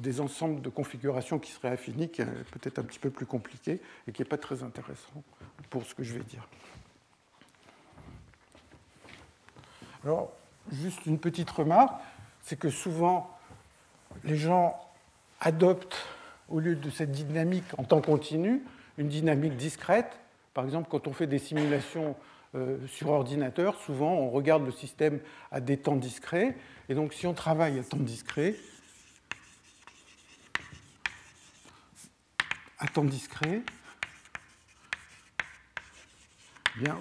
des, ensembles de configurations qui seraient infinis, qui est peut-être un petit peu plus compliqué et qui n'est pas très intéressant pour ce que je vais dire. Alors, juste une petite remarque, c'est que souvent, les gens adoptent, au lieu de cette dynamique en temps continu, une dynamique discrète. Par exemple, quand on fait des simulations euh, sur ordinateur, souvent on regarde le système à des temps discrets. Et donc, si on travaille à temps discret, à temps discret,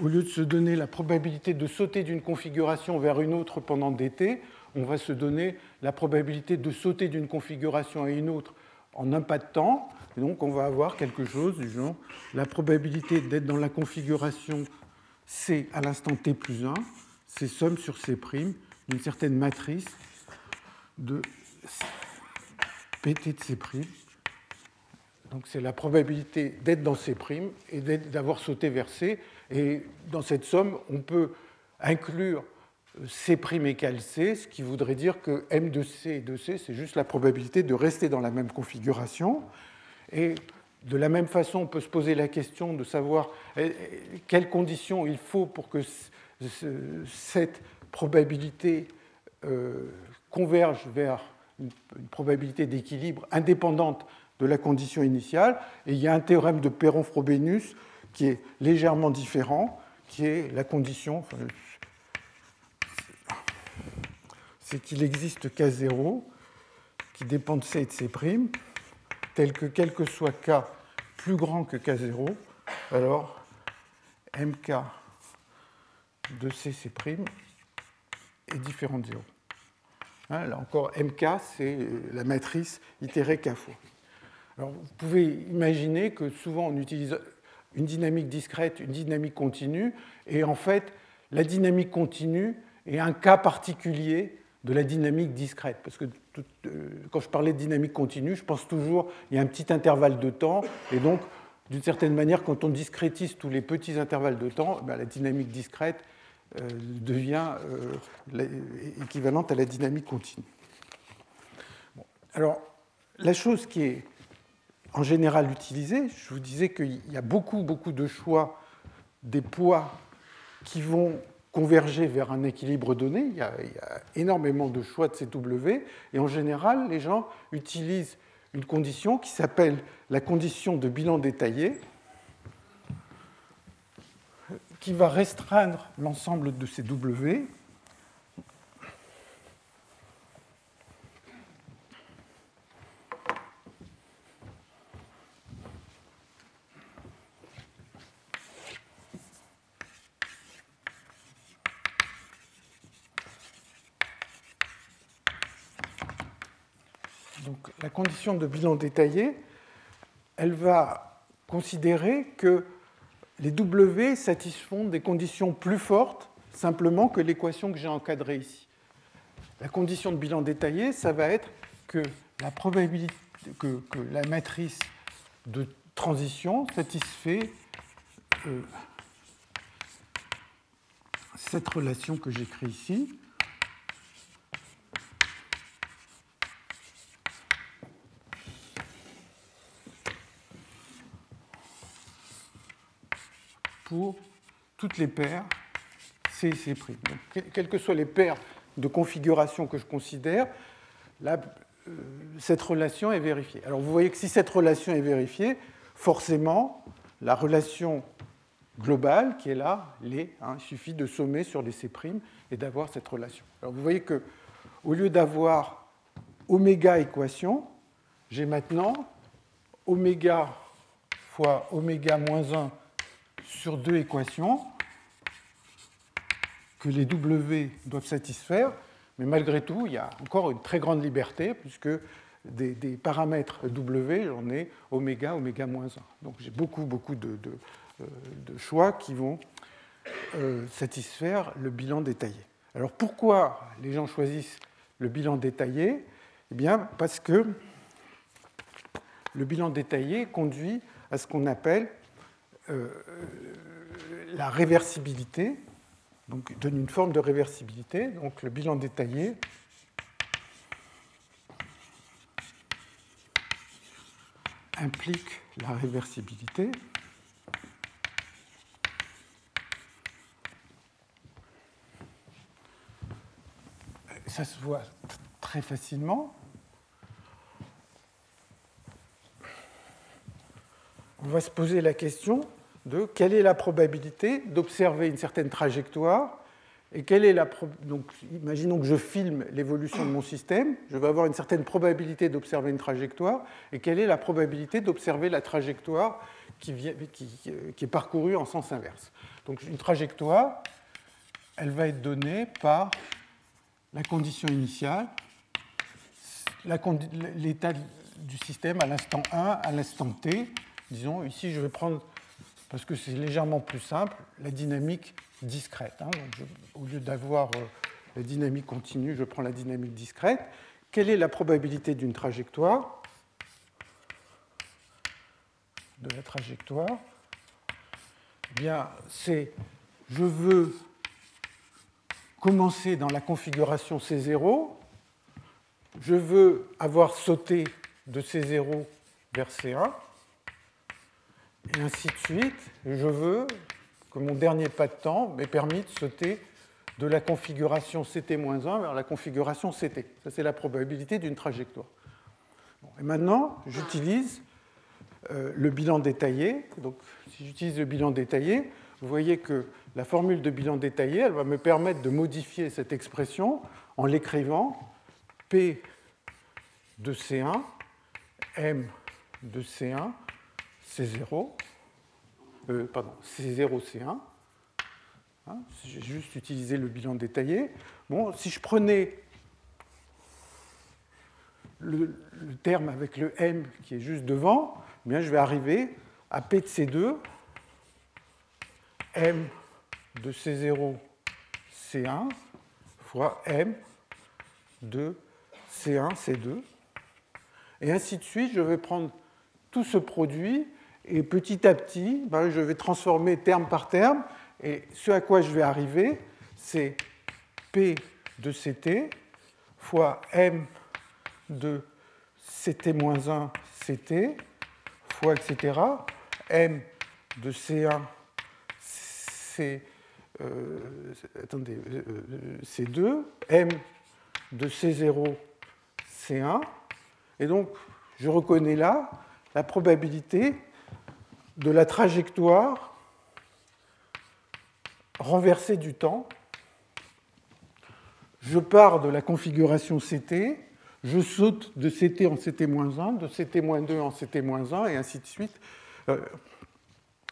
au lieu de se donner la probabilité de sauter d'une configuration vers une autre pendant d'été, on va se donner la probabilité de sauter d'une configuration à une autre en un pas de temps. Donc on va avoir quelque chose du genre la probabilité d'être dans la configuration C à l'instant t plus 1, c'est somme sur C' d'une certaine matrice de PT de C'. Donc c'est la probabilité d'être dans C' et d'avoir sauté vers C. Et dans cette somme, on peut inclure C' égale C, ce qui voudrait dire que M de C et de C, c'est juste la probabilité de rester dans la même configuration. Et de la même façon, on peut se poser la question de savoir eh, eh, quelles conditions il faut pour que cette probabilité euh, converge vers une probabilité d'équilibre indépendante de la condition initiale. Et il y a un théorème de Perron-Frobenius qui est légèrement différent, qui est la condition, c'est qu'il existe K0 qui dépend de C et de C', tel que quel que soit K plus grand que K0, alors MK de C, C' est différent de 0. Hein, là encore, MK, c'est la matrice itérée K fois. Alors, vous pouvez imaginer que souvent on utilise une dynamique discrète, une dynamique continue, et en fait, la dynamique continue est un cas particulier de la dynamique discrète. Parce que euh, quand je parlais de dynamique continue, je pense toujours il y a un petit intervalle de temps, et donc, d'une certaine manière, quand on discrétise tous les petits intervalles de temps, ben, la dynamique discrète euh, devient euh, équivalente à la dynamique continue. Alors, la chose qui est en général utilisée, je vous disais qu'il y a beaucoup, beaucoup de choix des poids qui vont converger vers un équilibre donné. Il y, a, il y, a, énormément de choix de CW. Et en général, les gens utilisent une condition qui s'appelle la condition de bilan détaillé, qui va restreindre l'ensemble de ces W. Donc la condition de bilan détaillé, elle va considérer que les W satisfont des conditions plus fortes simplement que l'équation que j'ai encadrée ici. La condition de bilan détaillé, ça va être que la matrice de transition satisfait euh, cette relation que j'écris ici. Toutes les paires C et C'. Quelles que soient les paires de configuration que je considère, là, euh, cette relation est vérifiée. Alors vous voyez que si cette relation est vérifiée, forcément, la relation globale qui est là, l'est. Hein, il suffit de sommer sur les C' et d'avoir cette relation. Alors vous voyez que au lieu d'avoir oméga équation, j'ai maintenant oméga fois oméga moins 1 sur deux équations que les W doivent satisfaire, mais malgré tout, il y a encore une très grande liberté, puisque des, paramètres W, j'en ai oméga, oméga moins 1. Donc j'ai beaucoup, beaucoup de, euh, choix qui vont euh, satisfaire le bilan détaillé. Alors pourquoi les gens choisissent le bilan détaillé? Eh bien, parce que le bilan détaillé conduit à ce qu'on appelle euh, la réversibilité, donc donne une forme de réversibilité. Donc le bilan détaillé implique la réversibilité. Ça se voit très facilement. On va se poser la question de quelle est la probabilité d'observer une certaine trajectoire et quelle est la imaginons que je filme l'évolution de mon système, je vais avoir une certaine probabilité d'observer une trajectoire et quelle est la probabilité d'observer la trajectoire qui, qui, est parcourue en sens inverse. Donc une trajectoire, elle va être donnée par la condition initiale, l'état du système à l'instant 1, à l'instant t. Disons, ici, je vais prendre parce que c'est légèrement plus simple, la dynamique discrète. Hein. Au lieu d'avoir euh, la dynamique continue, je prends la dynamique discrète. Quelle est la probabilité d'une trajectoire De la trajectoire? Eh bien, c'est je veux commencer dans la configuration C0, je veux avoir sauté de C0 vers C1, et ainsi de suite. Je veux que mon dernier pas de temps m'ait permis de sauter de la configuration CT-1 vers la configuration CT. Ça, c'est la probabilité d'une trajectoire. Et maintenant, j'utilise euh, le bilan détaillé. Donc, si j'utilise le bilan détaillé, vous voyez que la formule de bilan détaillé, elle va me permettre de modifier cette expression en l'écrivant P de C1, M de C1, C0, euh, pardon, C0, C1. Hein, J'ai juste utilisé le bilan détaillé. Bon, si je prenais le, terme avec le M qui est juste devant, eh bien, je vais arriver à P de C2, M de C0, C1, fois M de C1, C2. Et ainsi de suite, je vais prendre tout ce produit et petit à petit, ben, je vais transformer terme par terme. Et ce à quoi je vais arriver, c'est P de CT fois M de CT-1 CT fois etc. M de C1 C, euh, attendez, euh, C2, M de C0 C1. Et donc, je reconnais là la probabilité de la trajectoire renversée du temps. Je pars de la configuration CT, je saute de CT en CT-1, de CT-2 en CT-1, et ainsi de suite, euh,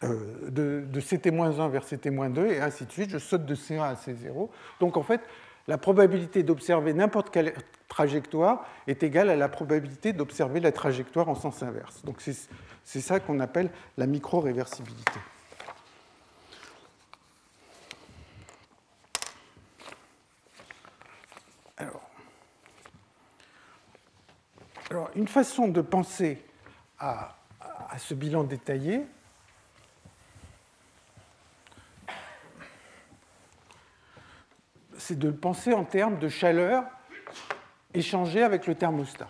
euh, de, de CT-1 vers CT-2, et ainsi de suite, je saute de C1 à C0. Donc en fait, la probabilité d'observer n'importe quelle trajectoire est égale à la probabilité d'observer la trajectoire en sens inverse. Donc c'est ça qu'on appelle la micro-réversibilité. Alors, une façon de penser à, à ce bilan détaillé, c'est de le penser en termes de chaleur échangée avec le thermostat.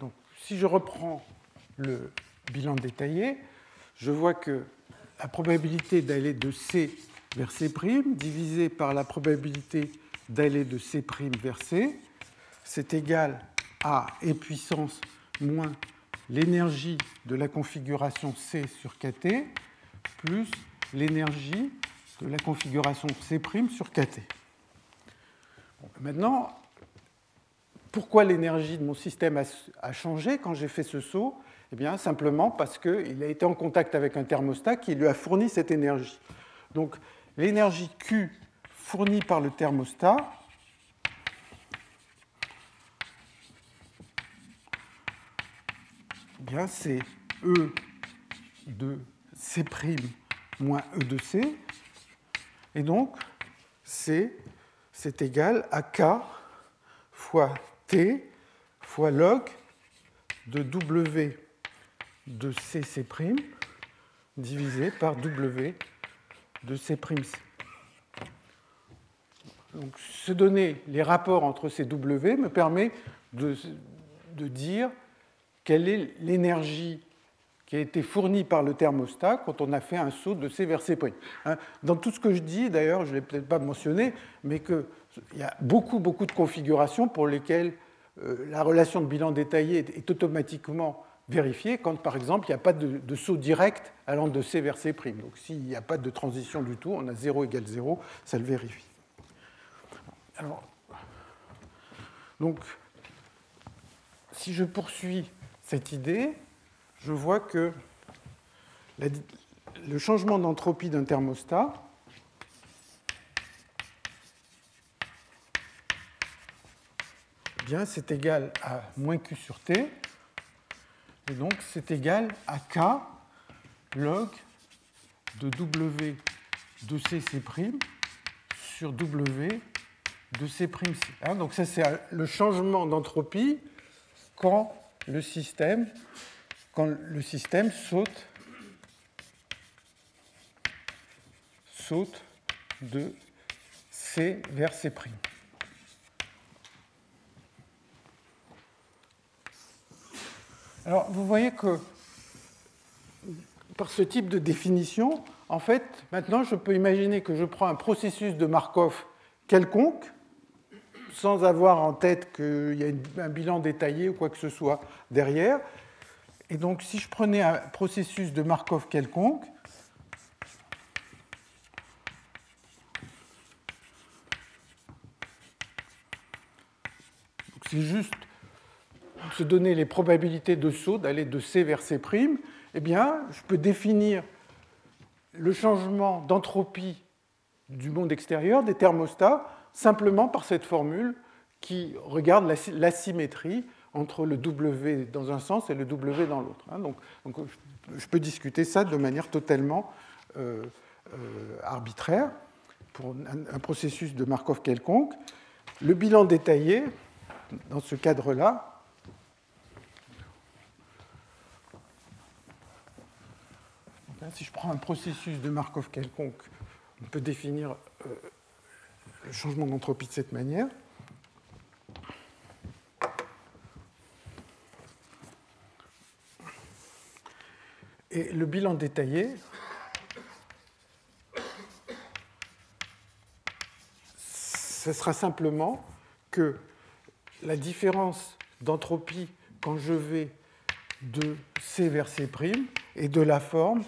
Donc, si je reprends le bilan détaillé, je vois que la probabilité d'aller de C vers C' divisée par la probabilité d'aller de C' vers C, c'est égal à E puissance moins l'énergie de la configuration C sur KT plus l'énergie de la configuration C' sur KT. maintenant, pourquoi l'énergie de mon système a changé quand j'ai fait ce saut? Eh bien, simplement parce qu'il a été en contact avec un thermostat qui lui a fourni cette énergie. Donc, l'énergie Q fourni par le thermostat eh bien c'est E de C' moins E de C. Et donc, c'est égal à K fois T fois log de W de CC' divisé par W de C'C. Donc, se donner les rapports entre ces W me permet de, dire quelle est l'énergie qui a été fournie par le thermostat quand on a fait un saut de C vers C'. Hein, dans tout ce que je dis, d'ailleurs, je ne l'ai peut-être pas mentionné, mais qu'il y a beaucoup, beaucoup de configurations pour lesquelles euh, la relation de bilan détaillé est, automatiquement vérifiée quand, par exemple, il n'y a pas de, de, saut direct allant de C vers C'. Donc, s'il n'y a pas de transition du tout, on a 0 égale 0, ça le vérifie. Alors, donc, si je poursuis cette idée, je vois que le changement d'entropie d'un thermostat c'est égal à moins Q sur T, et donc c'est égal à K log de W de CC' sur W de C'. Hein, donc ça, c'est le changement d'entropie quand le système, quand le système saute, saute de C vers C'. Alors, vous voyez que par ce type de définition, en fait, maintenant, je peux imaginer que je prends un processus de Markov quelconque, sans avoir en tête qu'il y a un bilan détaillé ou quoi que ce soit derrière. Et donc, si je prenais un processus de Markov quelconque, c'est juste se donner les probabilités de saut, d'aller de C vers C', eh bien, je peux définir le changement d'entropie du monde extérieur, des thermostats, simplement par cette formule qui regarde l'asymétrie entre le W dans un sens et le W dans l'autre. Hein. Donc, je peux discuter ça de manière totalement euh, euh, arbitraire pour un, processus de Markov quelconque. Le bilan détaillé, dans ce cadre-là, si je prends un processus de Markov quelconque, on peut définir euh, le changement d'entropie de cette manière. Et le bilan détaillé, ce sera simplement que la différence d'entropie quand je vais de C vers C' est de la forme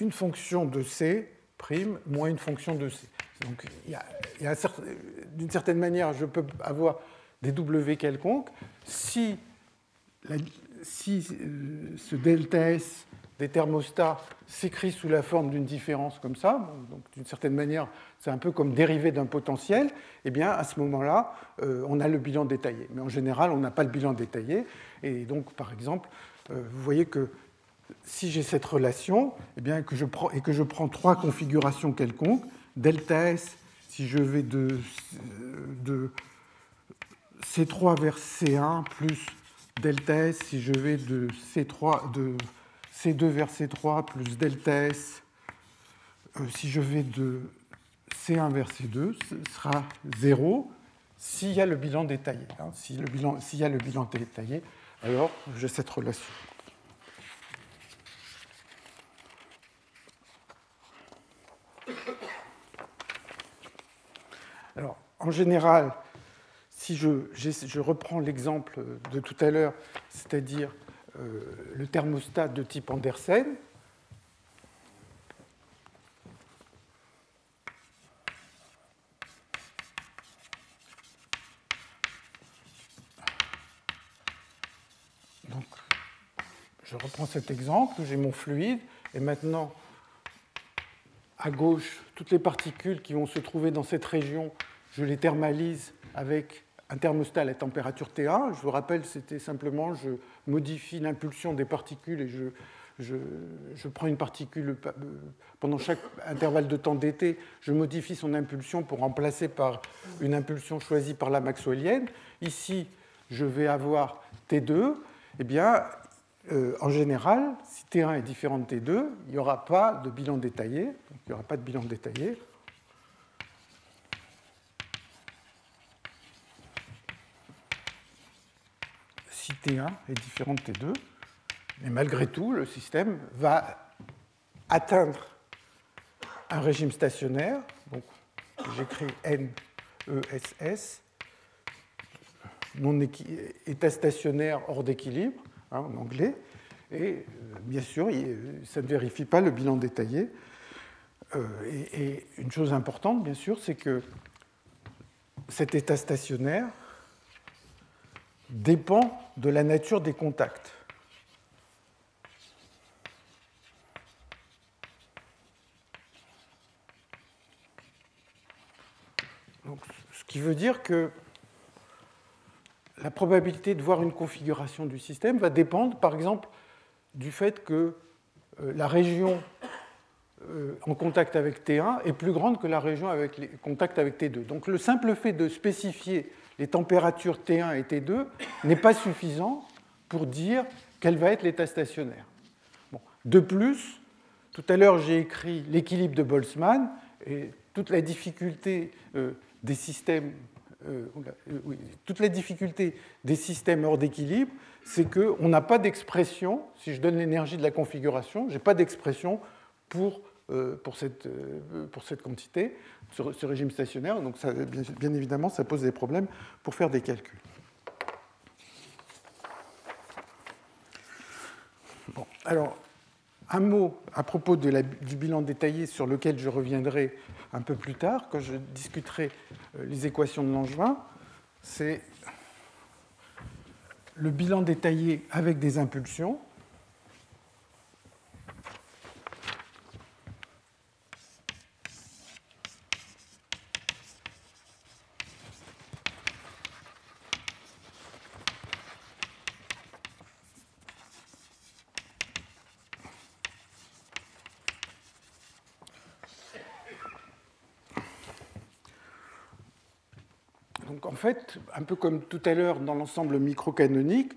une fonction de C' moins une fonction de C. Donc, y a, d'une certaine manière, je peux avoir des W quelconques si si euh, ce delta S des thermostats s'écrit sous la forme d'une différence comme ça, donc d'une certaine manière, c'est un peu comme dérivé d'un potentiel, eh bien, à ce moment-là, euh, on a le bilan détaillé. Mais en général, on n'a pas le bilan détaillé. Et donc, par exemple, euh, vous voyez que si j'ai cette relation, eh bien, que je prends, et que je prends trois configurations quelconques, delta S, si je vais de, de C3 vers C1 plus delta S, si je vais de, C3, de C2 vers C3 plus delta S, euh, si je vais de C1 vers C2, ce sera 0 s'il y a le bilan détaillé. Hein. si s'il y a le bilan détaillé, alors j'ai cette relation. Alors, en général, si je, reprends l'exemple de tout à l'heure, c'est-à-dire euh, le thermostat de type Andersen, Donc, je reprends cet exemple, j'ai mon fluide, et maintenant, à gauche, toutes les particules qui vont se trouver dans cette région, je les thermalise avec un thermostat à la température T1. Je vous rappelle, c'était simplement, je modifie l'impulsion des particules et je, je, prends une particule euh, pendant chaque intervalle de temps d'été, je modifie son impulsion pour remplacer par une impulsion choisie par la maxwellienne. Ici, je vais avoir T2. Eh bien, euh, en général, si T1 est différent de T2, il n'y aura pas de bilan détaillé. il n'y aura pas de bilan détaillé. si T1 est différent de T2. Mais malgré tout, le système va atteindre un régime stationnaire. Donc, j'écris NESS, non état stationnaire hors d'équilibre, hein, en anglais. Et euh, bien sûr, ça ne vérifie pas le bilan détaillé. Euh, et une chose importante, bien sûr, c'est que cet état stationnaire dépend de la nature des contacts. ce qui veut dire que la probabilité de voir une configuration du système va dépendre, par exemple, du fait que euh, la région euh, en contact avec T1 est plus grande que la région avec les contacts avec T2. Donc le simple fait de spécifier les températures T1 et T2 n'est pas suffisant pour dire quel va être l'état stationnaire. De plus, tout à l'heure j'ai écrit l'équilibre de Boltzmann et toute la difficulté euh, des systèmes euh, euh, toute la difficulté des systèmes hors d'équilibre, c'est qu'on n'a pas d'expression, si je donne l'énergie de la configuration, je n'ai pas d'expression pour euh, pour, cette, pour cette quantité, ce, ce régime stationnaire. Donc bien, bien évidemment, ça pose des problèmes pour faire des calculs. Bon, alors, un mot à propos du bilan détaillé sur lequel je reviendrai un peu plus tard, quand je discuterai euh, les équations de Langevin, c'est le bilan détaillé avec des impulsions. fait, un comme tout à l'heure dans l'ensemble microcanonique,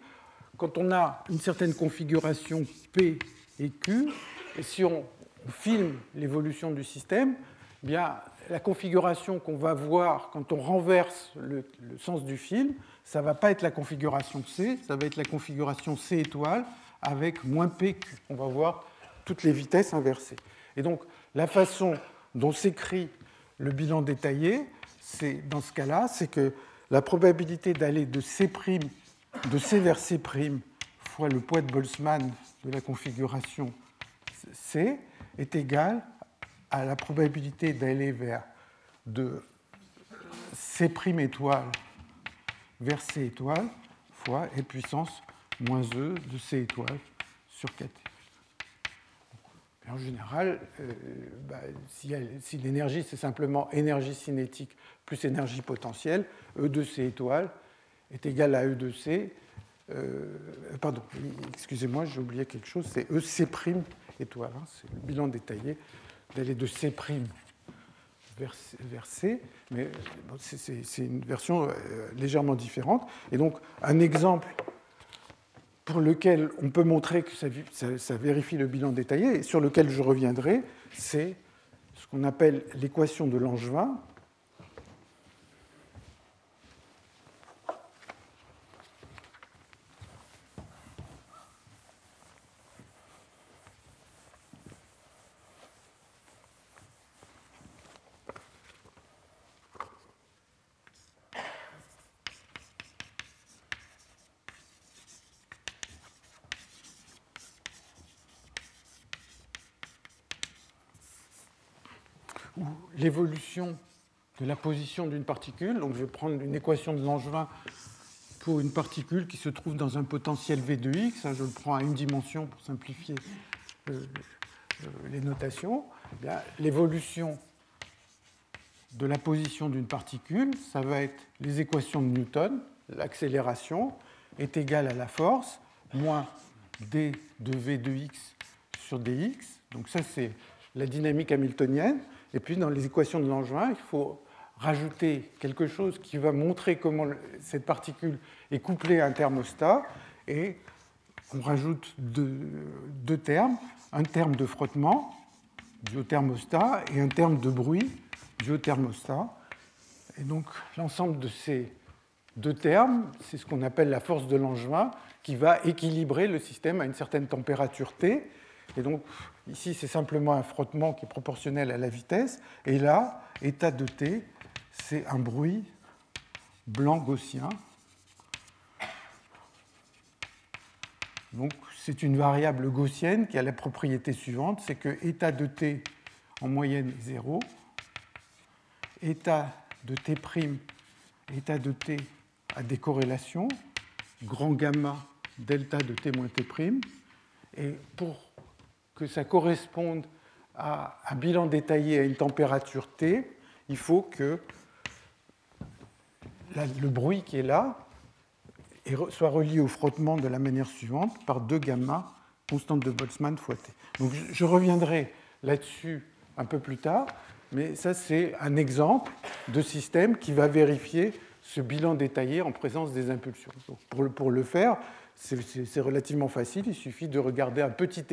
quand on a une certaine configuration P et Q, et si on, filme l'évolution du système, eh bien, la configuration qu'on va voir quand on renverse le, le sens du film, ça ne va pas être la configuration C, ça va être la configuration C étoile avec moins PQ. On va voir toutes les vitesses inversées. Et donc, la façon dont s'écrit le bilan détaillé, c'est dans ce cas-là, c'est que la probabilité d'aller de C', de C vers C' fois le poids de Boltzmann de la configuration C est égale à la probabilité d'aller vers de C' étoile vers C étoile fois E puissance moins E de C étoile sur 4 en général, euh, bah, si, l'énergie c'est simplement énergie cinétique plus énergie potentielle, E de C étoile est égal à E de C. Euh, pardon, excusez-moi, j'ai oublié quelque chose, c'est EC' étoile. Hein, c'est le bilan détaillé d'aller de C' vers, vers C, mais c'est une version euh, légèrement différente. Et donc, un exemple pour lequel on peut montrer que ça, vérifie le bilan détaillé, et sur lequel je reviendrai, c'est ce qu'on appelle l'équation de Langevin, de la position d'une particule. Donc je vais prendre une équation de Langevin pour une particule qui se trouve dans un potentiel V de x. je le prends à une dimension pour simplifier euh, euh, les notations. Eh l'évolution de la position d'une particule, ça va être les équations de Newton. L'accélération est égale à la force moins d de V de x sur dx. Donc ça, c'est la dynamique hamiltonienne. Et puis dans les équations de Langevin, il faut rajouter quelque chose qui va montrer comment cette particule est couplée à un thermostat. Et on rajoute deux, termes, un terme de frottement dû au thermostat et un terme de bruit dû au thermostat. Et donc l'ensemble de ces deux termes, c'est ce qu'on appelle la force de Langevin, qui va équilibrer le système à une certaine température T. Et donc Ici, c'est simplement un frottement qui est proportionnel à la vitesse. Et là, état de t, c'est un bruit blanc gaussien. Donc, c'est une variable gaussienne qui a la propriété suivante, c'est que état de t en moyenne est 0, état de t', état de t à des corrélations, grand gamma delta de t moins t', et pour que ça corresponde à un bilan détaillé à une température T, il faut que le bruit qui est là soit relié au frottement de la manière suivante par 2 gamma constante de Boltzmann fois T. Donc je reviendrai là-dessus un peu plus tard, mais ça c'est un exemple de système qui va vérifier ce bilan détaillé en présence des impulsions. pour, le faire, c'est relativement facile, il suffit de regarder un petit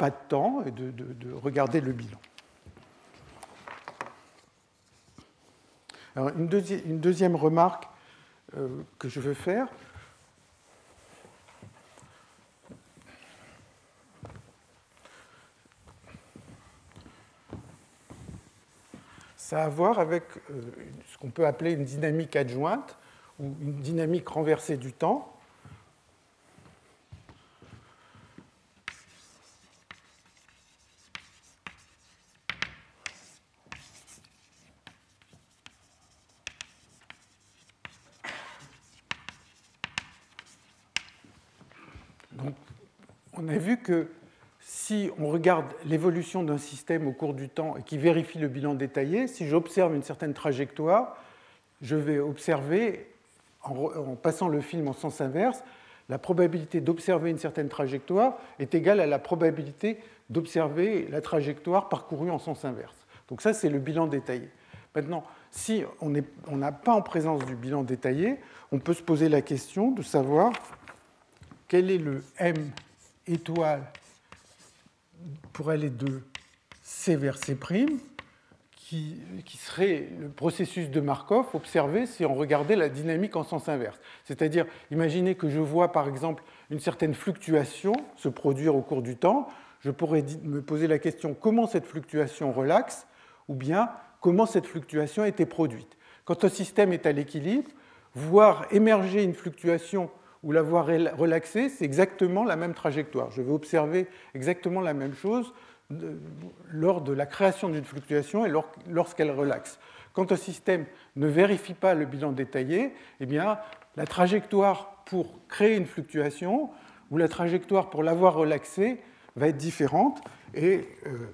pas de temps et de, regarder le bilan. Alors, une, deuxième remarque euh, que je veux faire, Ça a à voir avec euh, ce qu'on peut appeler une dynamique adjointe ou une dynamique renversée du temps. Donc, on a vu que si on regarde l'évolution d'un système au cours du temps et qui vérifie le bilan détaillé, si j'observe une certaine trajectoire, je vais observer, en, passant le film en sens inverse, la probabilité d'observer une certaine trajectoire est égale à la probabilité d'observer la trajectoire parcourue en sens inverse. Donc ça, c'est le bilan détaillé. Maintenant, si on n'a pas en présence du bilan détaillé, on peut se poser la question de savoir quel est le M étoile pour aller de C vers C', qui, qui, serait le processus de Markov observé si on regardait la dynamique en sens inverse. C'est-à-dire, imaginez que je vois par exemple une certaine fluctuation se produire au cours du temps, je pourrais me poser la question comment cette fluctuation relaxe ou bien comment cette fluctuation a été produite? Quand un système est à l'équilibre, voir émerger une fluctuation ou la voir relaxée, c'est exactement la même trajectoire. Je vais observer exactement la même chose lors de la création d'une fluctuation et lorsqu'elle relaxe. Quand un système ne vérifie pas le bilan détaillé, eh bien, la trajectoire pour créer une fluctuation ou la trajectoire pour l'avoir relaxée va être différente et euh,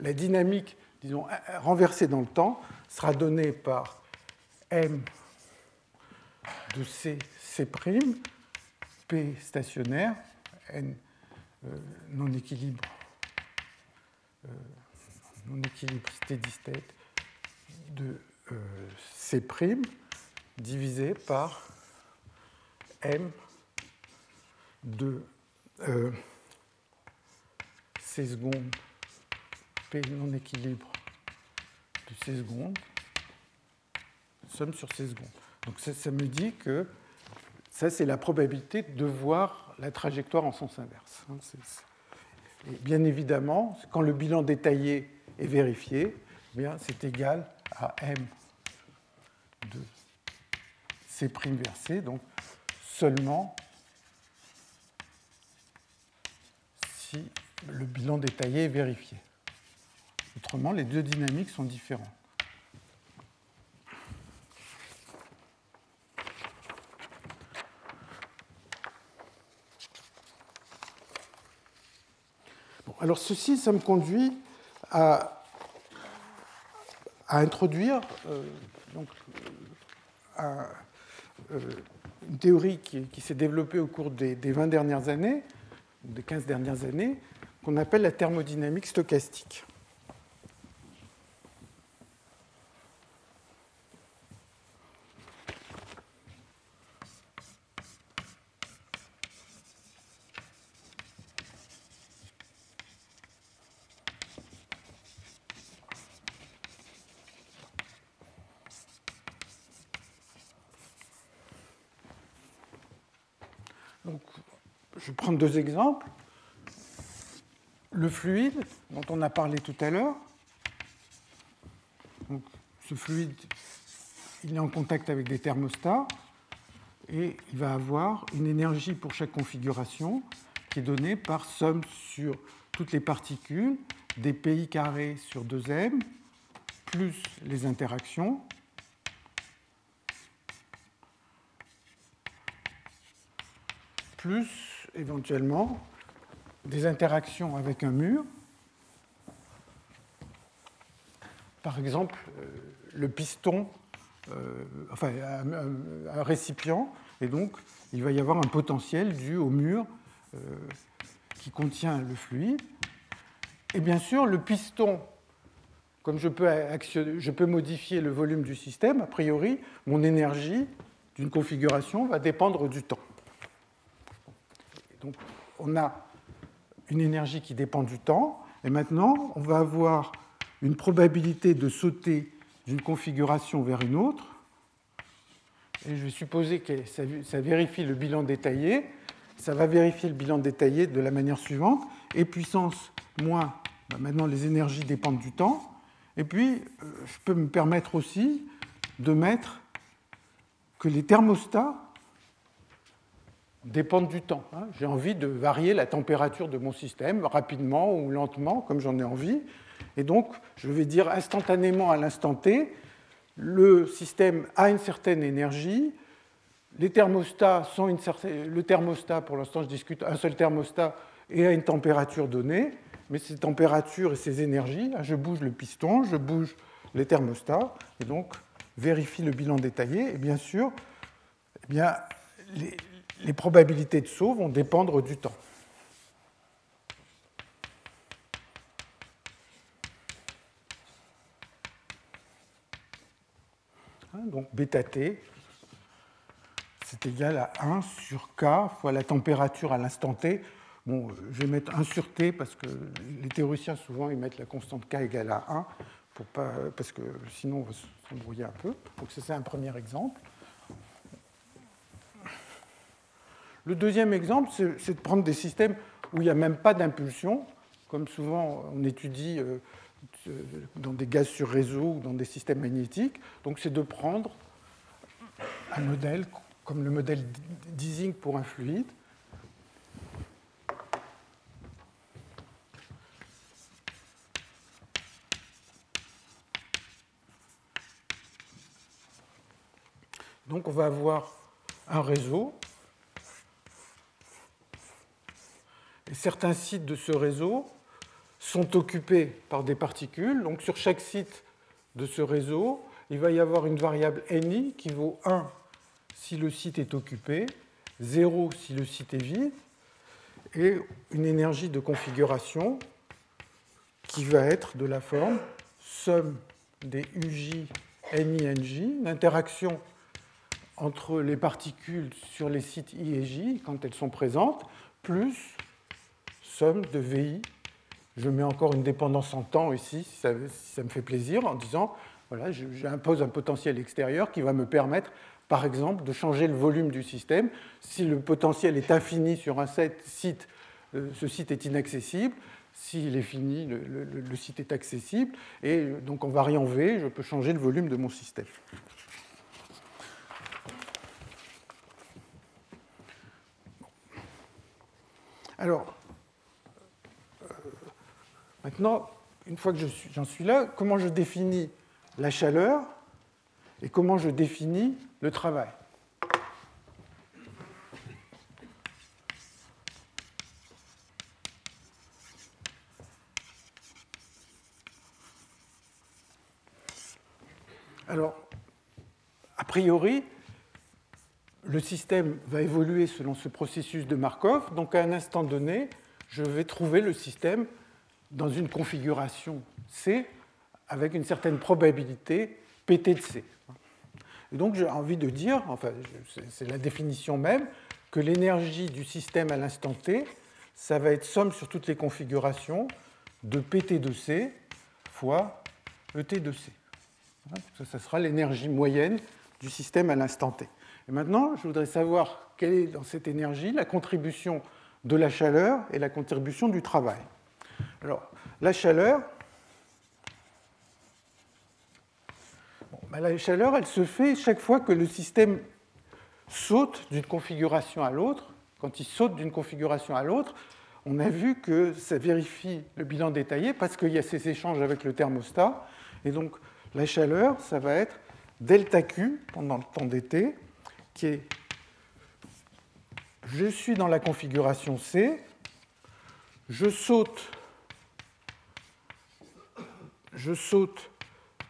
la, dynamique, disons, renversée dans le temps sera donnée par m de C, C', P stationnaire, N euh, non équilibre, euh, non équilibre steady state de euh, C' divisé par M de C secondes P non équilibre de C secondes, somme sur C secondes. Donc ça, me dit que ça, c'est la probabilité de voir la trajectoire en sens inverse. Hein, Et bien évidemment, quand le bilan détaillé est vérifié, eh c'est égal à m de c' vers c, donc seulement si le bilan détaillé est vérifié. Autrement, les deux dynamiques sont différentes. Alors ceci, ça me conduit à, introduire euh, euh, une théorie qui, s'est développée au cours des, des 20 dernières années, des 15 dernières années, qu'on appelle la thermodynamique stochastique. Deux exemples. Le fluide, dont on a parlé tout à l'heure. ce fluide, il est en contact avec des thermostats et il va avoir une énergie pour chaque configuration qui est donnée par somme sur toutes les particules des pi carrés sur 2m plus les interactions plus éventuellement des interactions avec un mur. Par exemple, euh, le piston, euh, enfin un, récipient, et donc il va y avoir un potentiel dû au mur euh, qui contient le fluide. Et bien sûr, le piston, comme je peux, je peux modifier le volume du système, a priori, mon énergie d'une configuration va dépendre du temps. Donc on a une énergie qui dépend du temps, et maintenant on va avoir une probabilité de sauter d'une configuration vers une autre. Et je vais supposer que ça, vérifie le bilan détaillé. Ça va vérifier le bilan détaillé de la manière suivante. Et puissance moins, bah, maintenant les énergies dépendent du temps. Et puis, euh, je peux me permettre aussi de mettre que les thermostats dépendent du temps. Hein. J'ai envie de varier la température de mon système rapidement ou lentement, comme j'en ai envie. Et donc, je vais dire instantanément à l'instant T, le système a une certaine énergie, les thermostats sont une certaine... Le thermostat, pour l'instant, je discute un seul thermostat et à une température donnée, mais ces températures et ces énergies, je bouge le piston, je bouge les thermostats, et donc vérifie le bilan détaillé, et bien sûr, eh bien, les, les probabilités de saut vont dépendre du temps. Hein, donc bêta t, c'est égal à 1 sur k fois la température à l'instant t. Bon, je vais mettre 1 sur t parce que les théoriciens souvent ils mettent la constante k égale à 1 pour pas, parce que sinon on va s'embrouiller un peu. Donc c'est un premier exemple. Le deuxième exemple, c'est de prendre des systèmes où il n'y a même pas d'impulsion, comme souvent on étudie euh, dans des gaz sur réseau ou dans des systèmes magnétiques. Donc c'est de prendre un modèle comme le modèle d'Ising pour un fluide. Donc on va avoir un réseau Certains sites de ce réseau sont occupés par des particules. Donc sur chaque site de ce réseau, il va y avoir une variable ni qui vaut 1 si le site est occupé, 0 si le site est vide, et une énergie de configuration qui va être de la forme somme des UJ NI NJ, l'interaction entre les particules sur les sites I et J quand elles sont présentes, plus somme de VI. Je mets encore une dépendance en temps ici, si ça, me fait plaisir, en disant, voilà, j'impose un potentiel extérieur qui va me permettre, par exemple, de changer le volume du système. Si le potentiel est infini sur un site, euh, ce site est inaccessible. S'il est fini, le, le, site est accessible. Et donc en variant V, je peux changer le volume de mon système. Alors, Maintenant, une fois que j'en suis, là, comment je définis la chaleur et comment je définis le travail? Alors, a priori, le système va évoluer selon ce processus de Markov. Donc, à un instant donné, je vais trouver le système dans une configuration C avec une certaine probabilité PT de C. Et donc j'ai envie de dire, enfin c'est la définition même, que l'énergie du système à l'instant T, ça va être somme sur toutes les configurations de PT de C fois ET de C. Ça, sera l'énergie moyenne du système à l'instant T. Et maintenant, je voudrais savoir quelle est dans cette énergie la contribution de la chaleur et la contribution du travail. Alors, la chaleur, ben, la chaleur, elle se fait chaque fois que le système saute d'une configuration à l'autre. Quand il saute d'une configuration à l'autre, on a vu que ça vérifie le bilan détaillé parce qu'il y a ces échanges avec le thermostat. Et donc, la chaleur, ça va être delta Q pendant le temps d'été, qui est je suis dans la configuration C, je saute je saute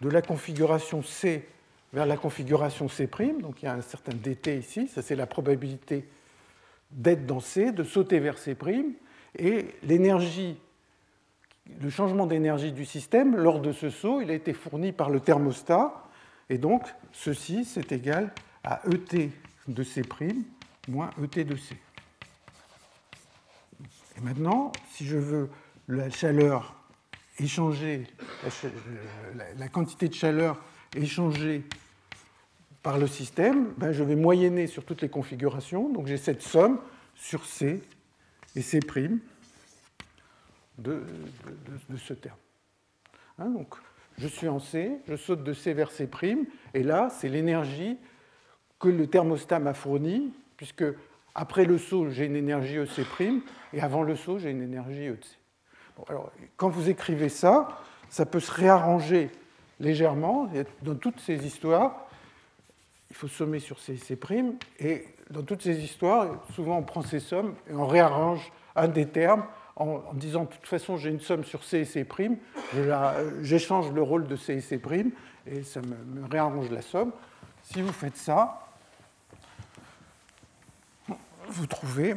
de la configuration C vers la configuration C', donc il y a un certain dt ici, ça c'est la probabilité d'être dans C, de sauter vers C', et l'énergie, le changement d'énergie du système lors de ce saut, il a été fourni par le thermostat, et donc ceci c'est égal à ET de C' moins ET de C. Et maintenant, si je veux la chaleur échanger la, quantité de chaleur échangée par le système, ben je vais moyenner sur toutes les configurations. Donc j'ai cette somme sur C et C' de, de, ce terme. Hein, donc je suis en C, je saute de C vers C', et là, c'est l'énergie que le thermostat m'a fournie, puisque après le saut, j'ai une énergie EC', et avant le saut, j'ai une énergie EC. Alors, quand vous écrivez ça, ça peut se réarranger légèrement. Dans toutes ces histoires, il faut sommer sur ces C', et dans toutes ces histoires, souvent on prend ces sommes et on réarrange un des termes en, disant de toute façon j'ai une somme sur C et C', j'échange le rôle de C et C', et ça me réarrange la somme. Si vous faites ça, vous trouvez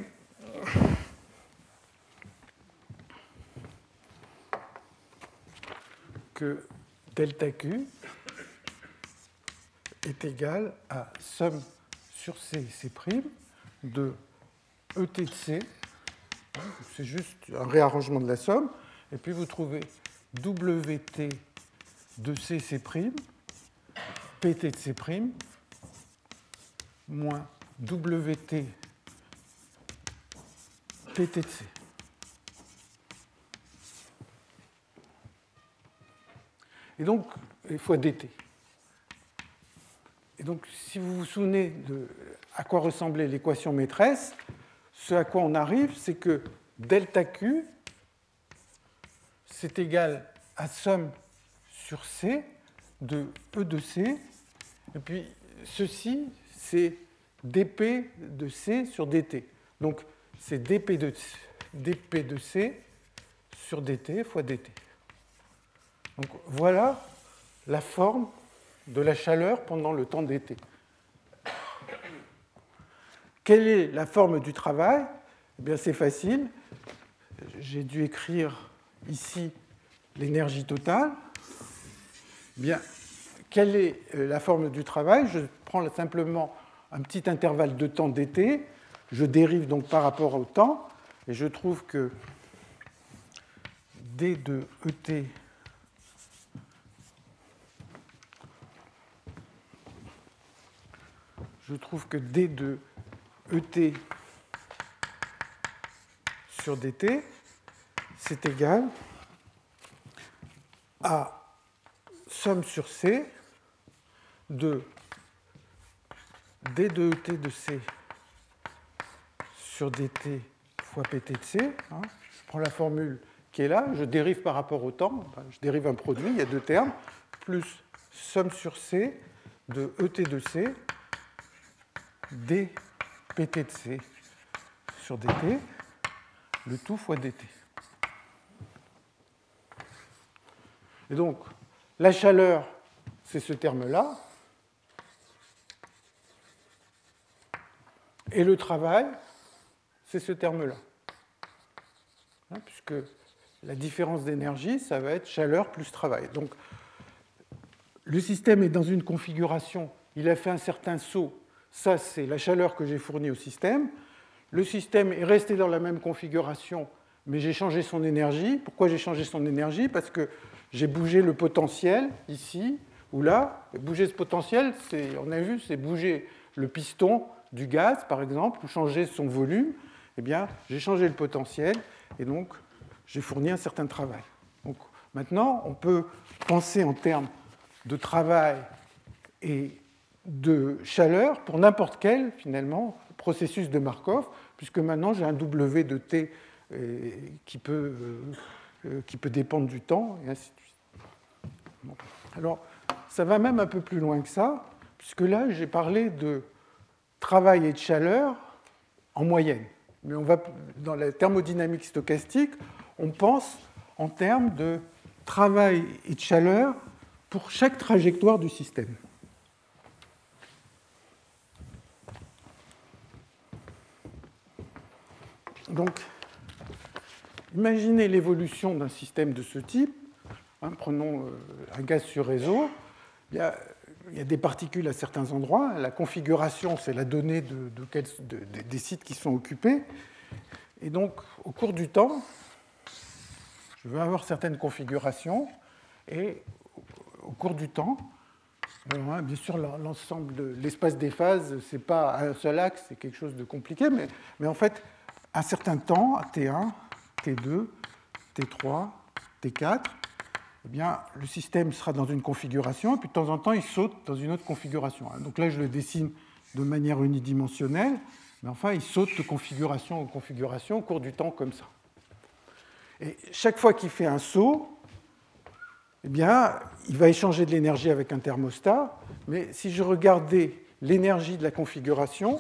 que delta Q est égal à somme sur C et C' de ET de C. C'est juste un réarrangement de la somme. Et puis vous trouvez WT de C, C', PT de C', moins WT PT de C. Et donc, fois dt. Et donc, si vous vous souvenez de à quoi ressemblait l'équation maîtresse, ce à quoi on arrive, c'est que delta Q, c'est égal à somme sur C de E de C, et puis ceci, c'est dp de C sur dt. Donc, c'est dp de, dp de C sur dt fois dt. Donc, voilà la forme de la chaleur pendant le temps d'été. Quelle est la forme du travail? Eh bien, c'est facile. J'ai dû écrire ici l'énergie totale. Eh bien, quelle est euh, la forme du travail? Je prends simplement un petit intervalle de temps d'été. Je dérive donc par rapport au temps et je trouve que d de ET je trouve que d de ET sur dt, c'est égal à somme sur C de d de ET de C sur dt fois pt de C. Hein. Je prends la formule qui est là, je dérive par rapport au temps, je dérive un produit, il y a deux termes, plus somme sur C de ET de C d pt de c sur dt, le tout fois dt. Et donc, la chaleur, c'est ce terme-là. Et le travail, c'est ce terme-là. Hein, puisque la différence d'énergie, ça va être chaleur plus travail. Donc, le système est dans une configuration, il a fait un certain saut ça, c'est la chaleur que j'ai fournie au système. Le système est resté dans la même configuration, mais j'ai changé son énergie. Pourquoi j'ai changé son énergie? Parce que j'ai bougé le potentiel ici ou là. Bouger ce potentiel, on a vu, c'est bouger le piston du gaz, par exemple, ou changer son volume. Eh bien, j'ai changé le potentiel et donc j'ai fourni un certain travail. Donc, maintenant, on peut penser en termes de travail et de chaleur pour n'importe quel, finalement, processus de Markov, puisque maintenant j'ai un W de T euh, qui, peut, euh, euh, qui peut dépendre du temps, et ainsi de suite. Alors, ça va même un peu plus loin que ça, puisque là, j'ai parlé de travail et de chaleur en moyenne. Mais on va, dans la thermodynamique stochastique, on pense en termes de travail et de chaleur pour chaque trajectoire du système. Donc, imaginez l'évolution d'un système de ce type. Hein, prenons euh, un gaz sur réseau. Il y, a, des particules à certains endroits. La configuration, c'est la donnée de, des sites qui sont occupés. Et donc, au cours du temps, je veux avoir certaines configurations. Et au cours du temps, hein, bien sûr, l'ensemble de l'espace des phases, ce n'est pas un seul axe, c'est quelque chose de compliqué, mais, mais en fait, un certain temps, T1, T2, T3, T4, eh bien, le système sera dans une configuration, et puis de temps en temps, il saute dans une autre configuration. Donc là, je le dessine de manière unidimensionnelle, mais enfin, il saute de configuration en configuration au cours du temps comme ça. Et chaque fois qu'il fait un saut, eh bien, il va échanger de l'énergie avec un thermostat, mais si je regardais l'énergie de la configuration,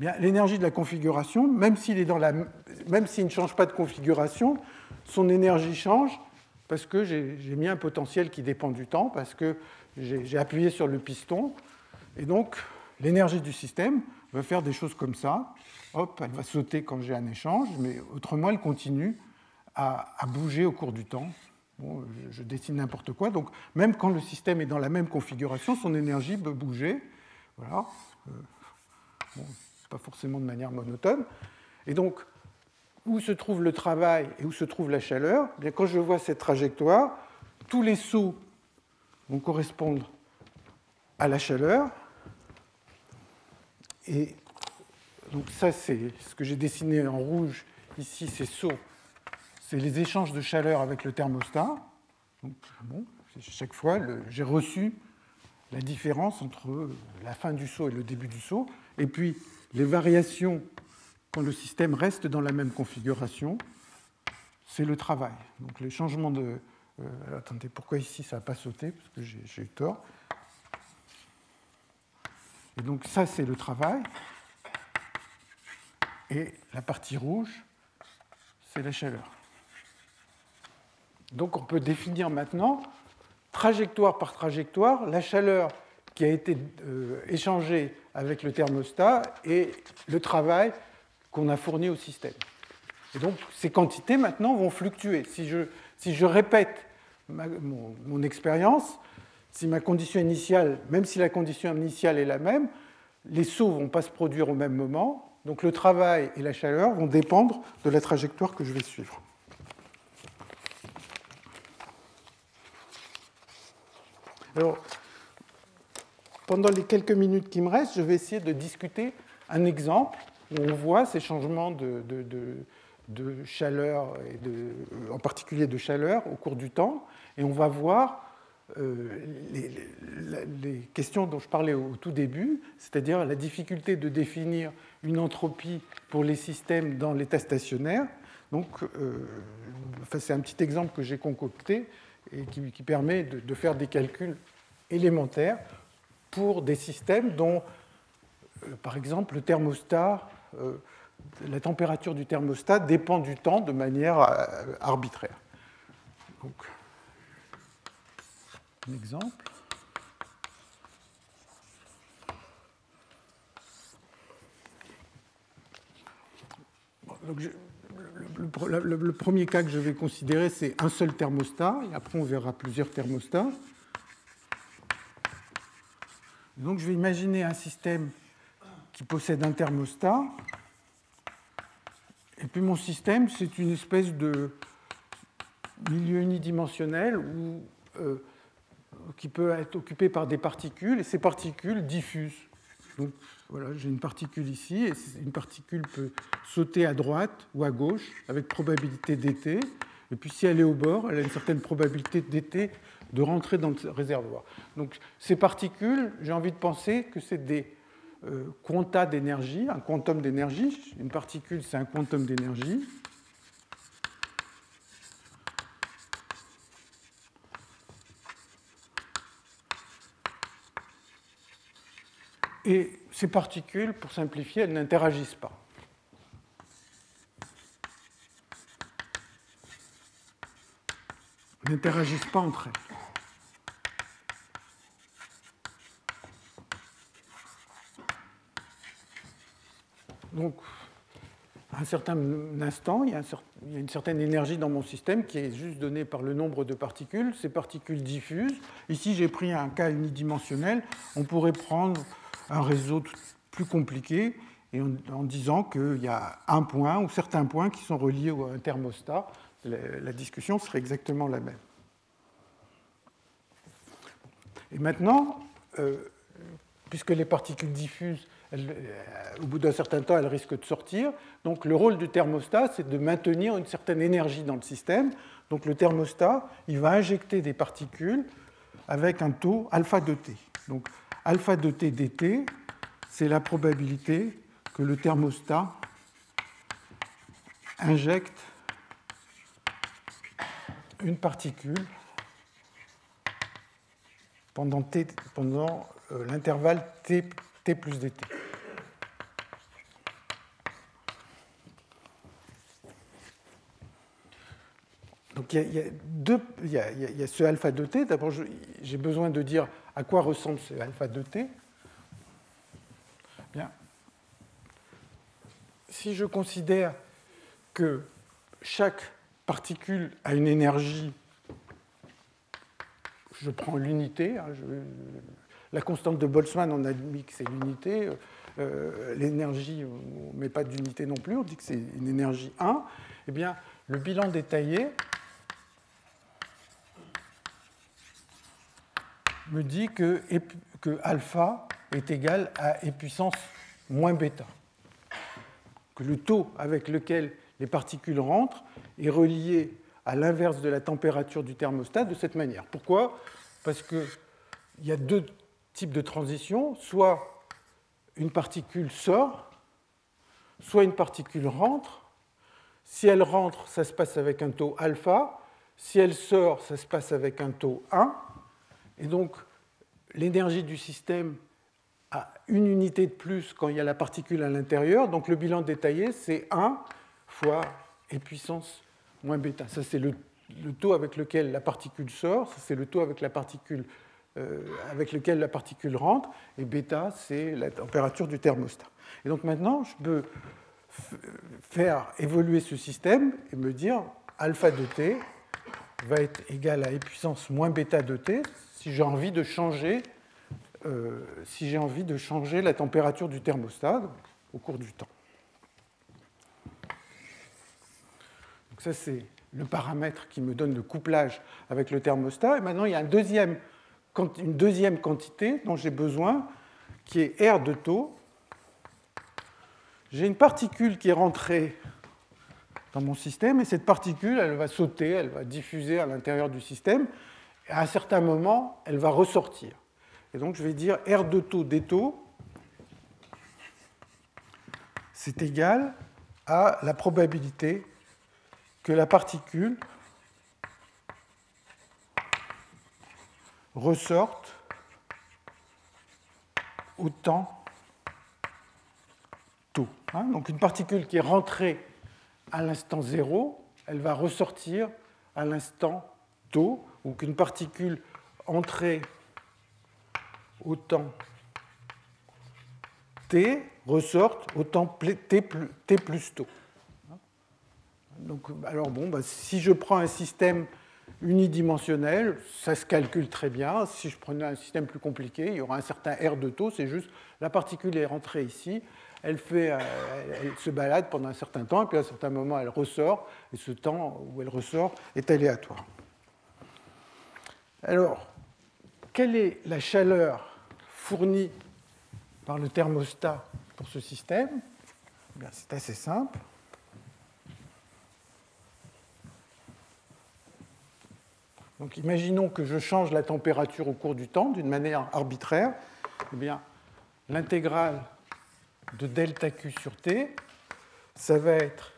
eh l'énergie de la configuration, même s'il est ne change pas de configuration, son énergie change parce que j'ai mis un potentiel qui dépend du temps, parce que j'ai appuyé sur le piston, et donc l'énergie du système va faire des choses comme ça. Hop, elle va sauter quand j'ai un échange, mais autrement elle continue à, bouger au cours du temps. Je, dessine n'importe quoi. Donc, même quand le système est dans la même configuration, son énergie peut bouger. Voilà. Euh, pas forcément de manière monotone. Et donc, où se trouve le travail et où se trouve la chaleur? Eh bien, Quand je vois cette trajectoire, tous les sauts vont correspondre à la chaleur. Et donc ça, c'est ce que j'ai dessiné en rouge ici, ces sauts c'est les échanges de chaleur avec le thermostat. bon, chaque fois, j'ai reçu la différence entre la fin du saut et le début du saut, et puis les variations quand le système reste dans la même configuration, c'est le travail. Donc les changements de... Euh, attendez, pourquoi ici ça n'a pas sauté? Parce que j'ai eu tort. Et donc ça, c'est le travail. Et la partie rouge, c'est la chaleur. Donc on peut définir maintenant, trajectoire par trajectoire, la chaleur qui a été euh, échangée avec le thermostat et le travail qu'on a fourni au système. Et donc ces quantités maintenant vont fluctuer. Si je, si je répète mon, mon expérience, si ma condition initiale, même si la condition initiale est la même, les sauts ne vont pas se produire au même moment, donc le travail et la chaleur vont dépendre de la trajectoire que je vais suivre. Alors, pendant les quelques minutes qui me restent, je vais essayer de discuter un exemple où on voit ces changements de, chaleur, en particulier de chaleur, au cours du temps, et on va voir euh, les, questions dont je parlais au tout début, c'est-à-dire la difficulté de définir une entropie pour les systèmes dans l'état stationnaire. Donc, euh, c'est un petit exemple que j'ai concocté et qui, permet de, faire des calculs élémentaires pour des systèmes dont, euh, par exemple, le thermostat, euh, la température du thermostat dépend du temps de manière euh, arbitraire. Donc, un exemple. Le, premier cas que je vais considérer, c'est un seul thermostat, et après on verra plusieurs thermostats. Donc je vais imaginer un système qui possède un thermostat, et puis mon système, c'est une espèce de milieu unidimensionnel euh, qui peut être occupé par des particules, et ces particules diffusent. Donc voilà, j'ai une particule ici, et une particule peut sauter à droite ou à gauche avec probabilité dt. Et puis si elle est au bord, elle a une certaine probabilité dt de rentrer dans le réservoir. Donc ces particules, j'ai envie de penser que c'est des euh, quantas d'énergie, un quantum d'énergie. Une particule, c'est un quantum d'énergie. Et ces particules, pour simplifier, elles n'interagissent pas. N'interagissent pas entre elles. Donc, à un certain instant, il y, a une certaine énergie dans mon système qui est juste donnée par le nombre de particules. Ces particules diffusent. Ici, j'ai pris un cas unidimensionnel. On pourrait prendre un réseau plus compliqué et en, disant qu'il y a un point ou certains points qui sont reliés à un thermostat. La, discussion serait exactement la même. Et maintenant, euh, puisque les particules diffuses, euh, au bout d'un certain temps, elles risquent de sortir. Donc le rôle du thermostat, c'est de maintenir une certaine énergie dans le système. Donc le thermostat, il va injecter des particules avec un taux alpha de t. Donc alpha de t dt, c'est la probabilité que le thermostat injecte une particule pendant, pendant euh, l'intervalle t, t plus dt. Donc il y, a, deux, il, y a, ce alpha de t. D'abord, j'ai besoin de dire à quoi ressemble ce alpha de t. Bien. Si je considère que chaque particule a une énergie, je prends l'unité, hein, la constante de Boltzmann, on a dit que c'est l'unité, euh, l'énergie, on ne met pas d'unité non plus, on dit que c'est une énergie 1, eh bien, le bilan détaillé me dit que, alpha est égal à e puissance moins bêta. Que le taux avec lequel les particules rentrent est relié à l'inverse de la température du thermostat de cette manière. Pourquoi? Parce qu'il y a deux types de transitions. Soit une particule sort, soit une particule rentre. Si elle rentre, ça se passe avec un taux alpha. Si elle sort, ça se passe avec un taux 1. Et donc, l'énergie du système a une unité de plus quand il y a la particule à l'intérieur. Donc, le bilan détaillé, c'est 1 fois e puissance moins bêta. Ça, c'est le, taux avec lequel la particule sort. Ça, c'est le taux avec, la particule, euh, avec lequel la particule rentre. Et bêta, c'est la température du thermostat. Et donc, maintenant, je peux faire évoluer ce système et me dire alpha de t va être égal à e puissance moins bêta de t, si j'ai envie de changer, euh, si j'ai envie de changer la température du thermostat au cours du temps. Ça, c'est le paramètre qui me donne le couplage avec le thermostat. Et maintenant, il y a une deuxième quantité dont j'ai besoin, qui est R de taux. J'ai une particule qui est rentrée dans mon système, et cette particule, elle va sauter, elle va diffuser à l'intérieur du système, à un certain moment, elle va ressortir. Et donc je vais dire R de taux des taux, c'est égal à la probabilité que la particule ressorte au temps taux. Hein. donc une particule qui est rentrée à l'instant 0, elle va ressortir à l'instant taux ou qu'une particule entrée au temps t ressorte au temps t plus, t plus tôt. Donc, alors bon, bah, si je prends un système unidimensionnel, ça se calcule très bien. Si je prenais un système plus compliqué, il y aura un certain R de taux, c'est juste la particule est rentrée ici, euh, elle se balade pendant un certain temps, et puis à un certain moment, elle ressort, et ce temps où elle ressort est aléatoire. Alors, quelle est la chaleur fournie par le thermostat pour ce système? Eh C'est assez simple. Donc imaginons que je change la température au cours du temps d'une manière arbitraire. Eh bien, l'intégrale de delta Q sur T, ça va être...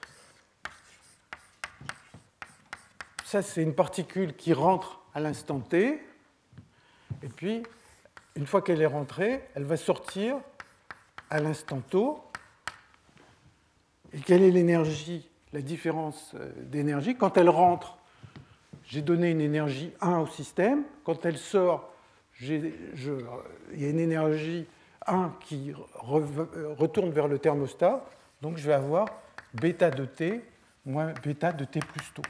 Ça, c'est une particule qui rentre à l'instant t, et puis, une fois qu'elle est rentrée, elle va sortir à l'instant tau. Et quelle est l'énergie, la différence euh, d'énergie Quand elle rentre, j'ai donné une énergie 1 au système. Quand elle sort, il y a une énergie 1 qui retourne vers le thermostat. Donc je vais avoir bêta de t moins bêta de t plus tau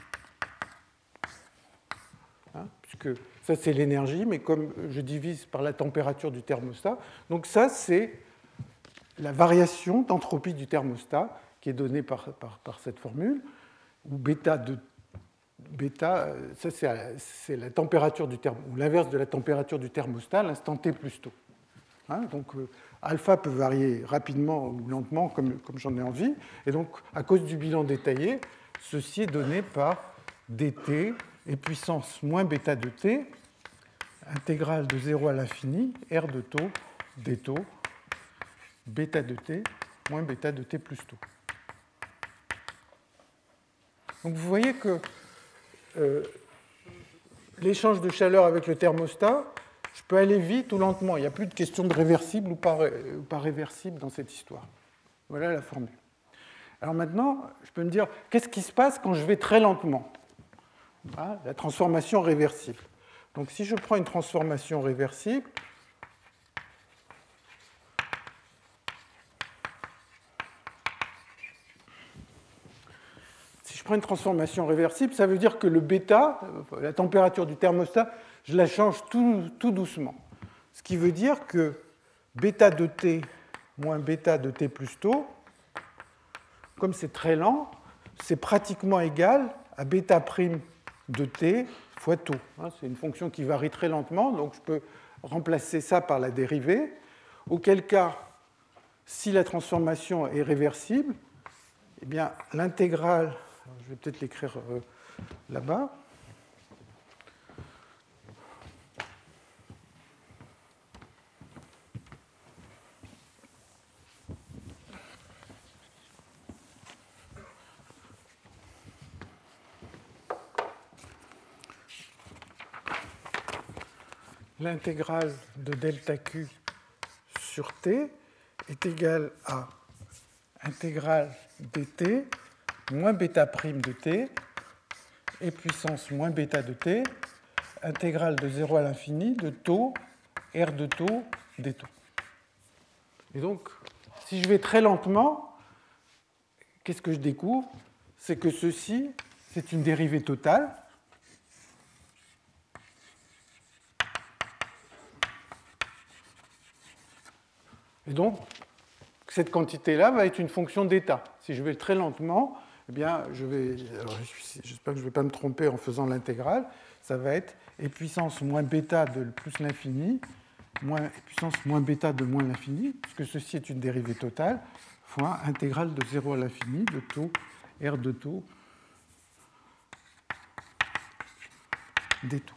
puisque ça c'est l'énergie, mais comme je divise par la température du thermostat, donc ça c'est la variation d'entropie du thermostat qui est donnée par, par, cette formule, où bêta de bêta, ça c'est la température du ou l'inverse de la température du thermostat, l'instant t plus tôt. Hein. donc euh, alpha peut varier rapidement ou lentement comme, comme j'en ai envie. Et donc à cause du bilan détaillé, ceci est donné par dt et puissance moins bêta de t, intégrale de 0 à l'infini, r de taux, d taux, bêta de t moins bêta de t plus taux. Donc vous voyez que euh, l'échange de chaleur avec le thermostat, je peux aller vite ou lentement. Il n'y a plus de question de réversible ou pas, pas réversible dans cette histoire. Voilà la formule. Alors maintenant, je peux me dire, qu'est-ce qui se passe quand je vais très lentement? La transformation réversible. Donc si je prends une transformation réversible, prends une transformation réversible, ça veut dire que le bêta, la température du thermostat, je la change tout, tout doucement. Ce qui veut dire que bêta de t moins bêta de t plus taux, comme c'est très lent, c'est pratiquement égal à bêta prime de t fois taux. Hein, c'est une fonction qui varie très lentement, donc je peux remplacer ça par la dérivée, auquel cas, si la transformation est réversible, eh bien l'intégrale, je vais peut-être l'écrire euh, là-bas, l'intégrale de delta Q sur T est égale à intégrale dt moins bêta prime de t et puissance moins bêta de t, intégrale de 0 à l'infini de taux, R de taux, des taux. Et donc, si je vais très lentement, qu'est-ce que je découvre? C'est que ceci, c'est une dérivée totale Et donc, cette quantité-là va être une fonction d'état. Si je vais très lentement, eh bien, je vais, j'espère que je ne vais pas me tromper en faisant l'intégrale, ça va être e puissance moins bêta de plus l'infini, moins e puissance moins bêta de moins l'infini, puisque ceci est une dérivée totale, fois intégrale de 0 à l'infini de taux R de taux des taux.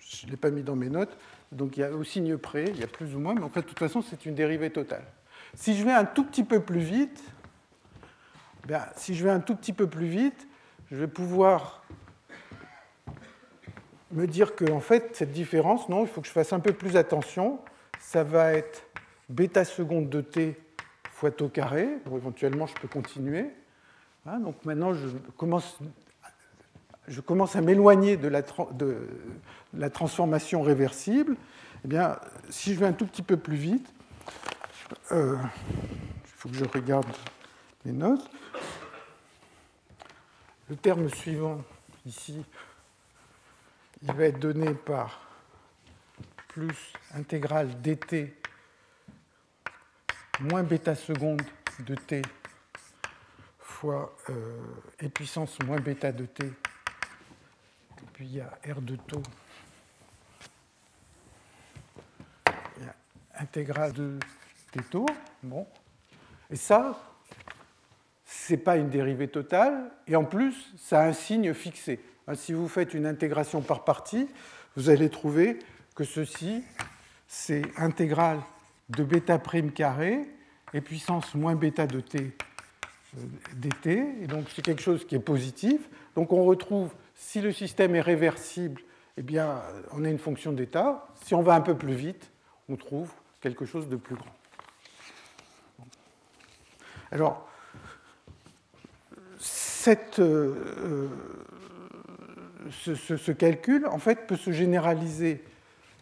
Je ne l'ai pas mis dans mes notes, donc il y a au signe près, il y a plus ou moins, mais en de toute façon, c'est une dérivée totale. Si je vais un tout petit peu plus vite, ben, si je vais un tout petit peu plus vite, je vais pouvoir me dire que en fait, cette différence, non, il faut que je fasse un peu plus attention. Ça va être bêta seconde de t fois tau carré. éventuellement, je peux continuer. Hein, donc maintenant, je commence, à m'éloigner de la, de, la transformation réversible, eh bien, si je vais un tout petit peu plus vite, euh, il faut que je regarde les notes. Le terme suivant, ici, il va être donné par plus intégrale dt moins bêta seconde de t fois euh, et puissance moins bêta de t. Et puis il y a R de taux intégrale de taux. Bon. Et ça, ce n'est pas une dérivée totale, et en plus, ça a un signe fixé. Hein, si vous faites une intégration par partie, vous allez trouver que ceci, c'est intégrale de bêta prime carré et puissance moins bêta de t euh, dt, et donc c'est quelque chose qui est positif. Donc on retrouve, si le système est réversible, eh bien, on a une fonction d'état. Si on va un peu plus vite, on trouve quelque chose de plus grand. Alors, cette, euh, ce, calcul, en fait, peut se généraliser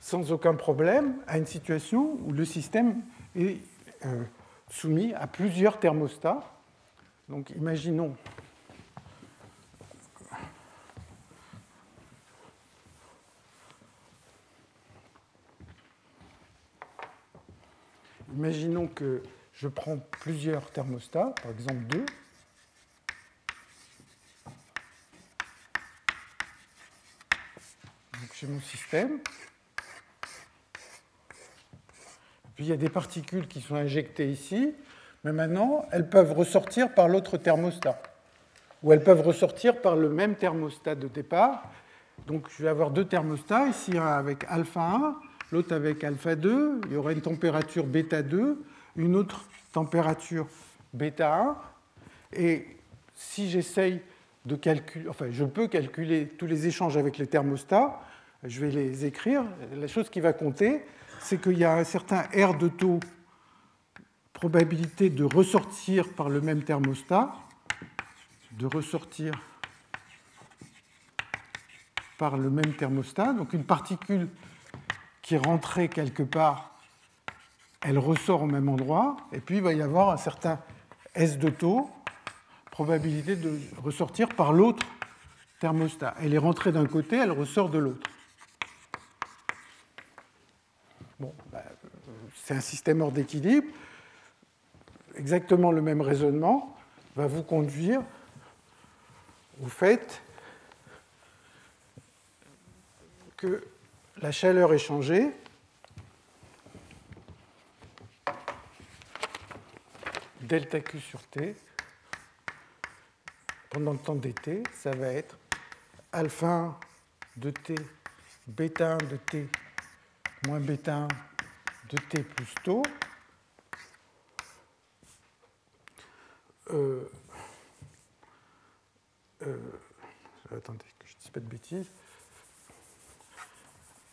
sans aucun problème à une situation où le système est euh, soumis à plusieurs thermostats. Donc, imaginons Imaginons que je prends plusieurs thermostats, par exemple deux. Mon système. Puis il y a des particules qui sont injectées ici, mais maintenant, elles peuvent ressortir par l'autre thermostat. Ou elles peuvent ressortir par le même thermostat de départ. Donc je vais avoir deux thermostats, ici un avec alpha 1, l'autre avec alpha 2. Il y aura une température bêta 2, une autre température bêta 1. Et si j'essaye de calculer, enfin je peux calculer tous les échanges avec les thermostats, je vais les écrire. La chose qui va compter, c'est qu'il y a un certain R de taux, probabilité de ressortir par le même thermostat, de ressortir par le même thermostat. Donc une particule qui est rentrée quelque part, elle ressort au même endroit, et puis il va y avoir un certain S de taux, probabilité de ressortir par l'autre thermostat. Elle est rentrée d'un côté, elle ressort de l'autre. Bon, bah, c'est un système hors d'équilibre. Exactement le même raisonnement va vous conduire au fait que la chaleur échangée delta Q sur T pendant le temps d'été, ça va être alpha 1 de T, bêta 1 de T moins bêta 1 de T plus tau. Euh, euh, attendez que je ne dise pas de bêtises.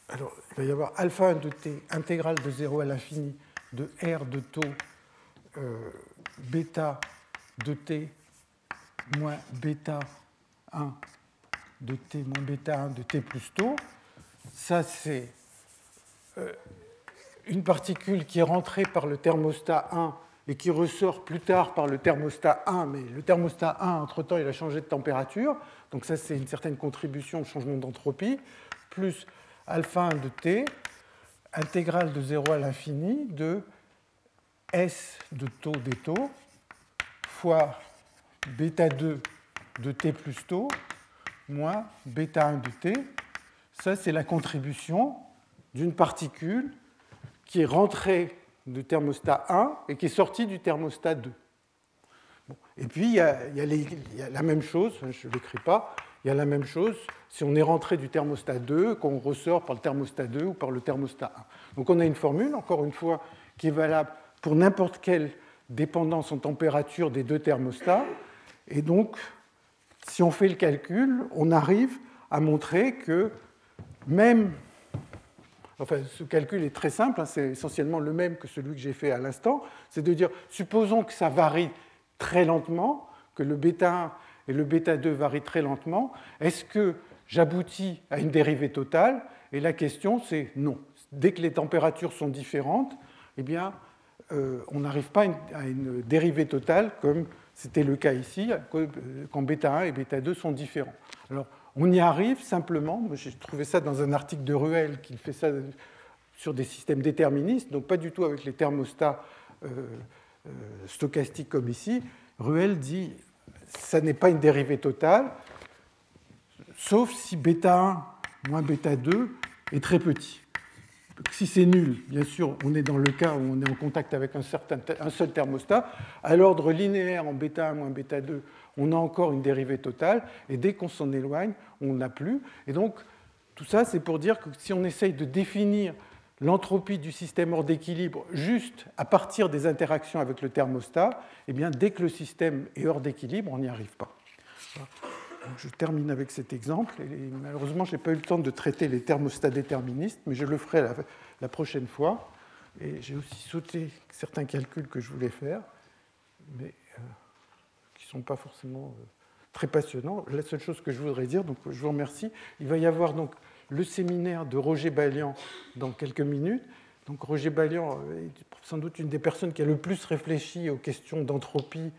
Alors, il va y avoir alpha 1 de t intégrale de 0 à l'infini de r de taux euh, bêta de t moins bêta 1 de t moins bêta 1 de t plus taux. Ça, c'est euh, une particule qui est rentrée par le thermostat 1 et qui ressort plus tard par le thermostat 1, mais le thermostat 1, entre-temps, il a changé de température. Donc ça, c'est une certaine contribution au changement d'entropie, plus alpha 1 de t, intégrale de 0 à l'infini de S de taux des taux, fois bêta 2 de t plus taux, moins bêta 1 de t. Ça, c'est la contribution d'une particule qui est rentrée du thermostat 1 et qui est sortie du thermostat 2. Et puis, il y, a, la même chose, je ne l'écris pas, il y a la même chose si on est rentré du thermostat 2, qu'on ressort par le thermostat 2 ou par le thermostat 1. Donc on a une formule, encore une fois, qui est valable pour n'importe quelle dépendance en température des deux thermostats. Et donc, si on fait le calcul, on arrive à montrer que même Enfin, ce calcul est très simple, hein, c'est essentiellement le même que celui que j'ai fait à l'instant. C'est de dire, supposons que ça varie très lentement, que le bêta 1 et le bêta 2 varient très lentement. Est-ce que j'aboutis à une dérivée totale? Et la question, c'est non. Dès que les températures sont différentes, eh bien, euh, on n'arrive pas à une dérivée totale comme c'était le cas ici, quand bêta 1 et bêta 2 sont différents. Alors, on y arrive simplement, j'ai trouvé ça dans un article de Ruel qui fait ça sur des systèmes déterministes, donc pas du tout avec les thermostats euh, euh, stochastiques comme ici. Ruel dit ça n'est pas une dérivée totale, sauf si bêta 1 moins bêta 2 est très petit. Si c'est nul, bien sûr, on est dans le cas où on est en contact avec un, un seul thermostat. À l'ordre linéaire en bêta 1 moins bêta 2, on a encore une dérivée totale, et dès qu'on s'en éloigne, on n'a plus. Et donc, tout ça, c'est pour dire que si on essaye de définir l'entropie du système hors d'équilibre juste à partir des interactions avec le thermostat, eh bien, dès que le système est hors d'équilibre, on n'y arrive pas. je termine avec cet exemple. Et malheureusement, je n'ai pas eu le temps de traiter les thermostats déterministes, mais je le ferai la, prochaine fois. Et j'ai aussi sauté certains calculs que je voulais faire, mais sont pas forcément euh, très passionnants. La seule chose que je voudrais dire, donc je vous remercie. Il va y avoir donc le séminaire de Roger Ballian dans quelques minutes. Donc Roger Ballian est sans doute une des personnes qui a le plus réfléchi aux questions d'entropie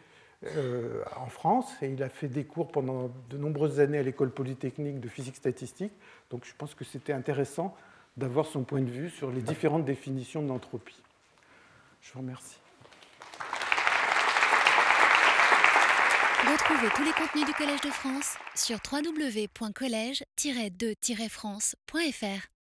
euh, en France et il a fait des cours pendant de nombreuses années à l'école polytechnique de physique statistique. Donc je pense que c'était intéressant d'avoir son point de vue sur les différentes définitions d'entropie. Je vous remercie. Retrouvez tous les contenus du Collège de France sur www.colège-2-france.fr.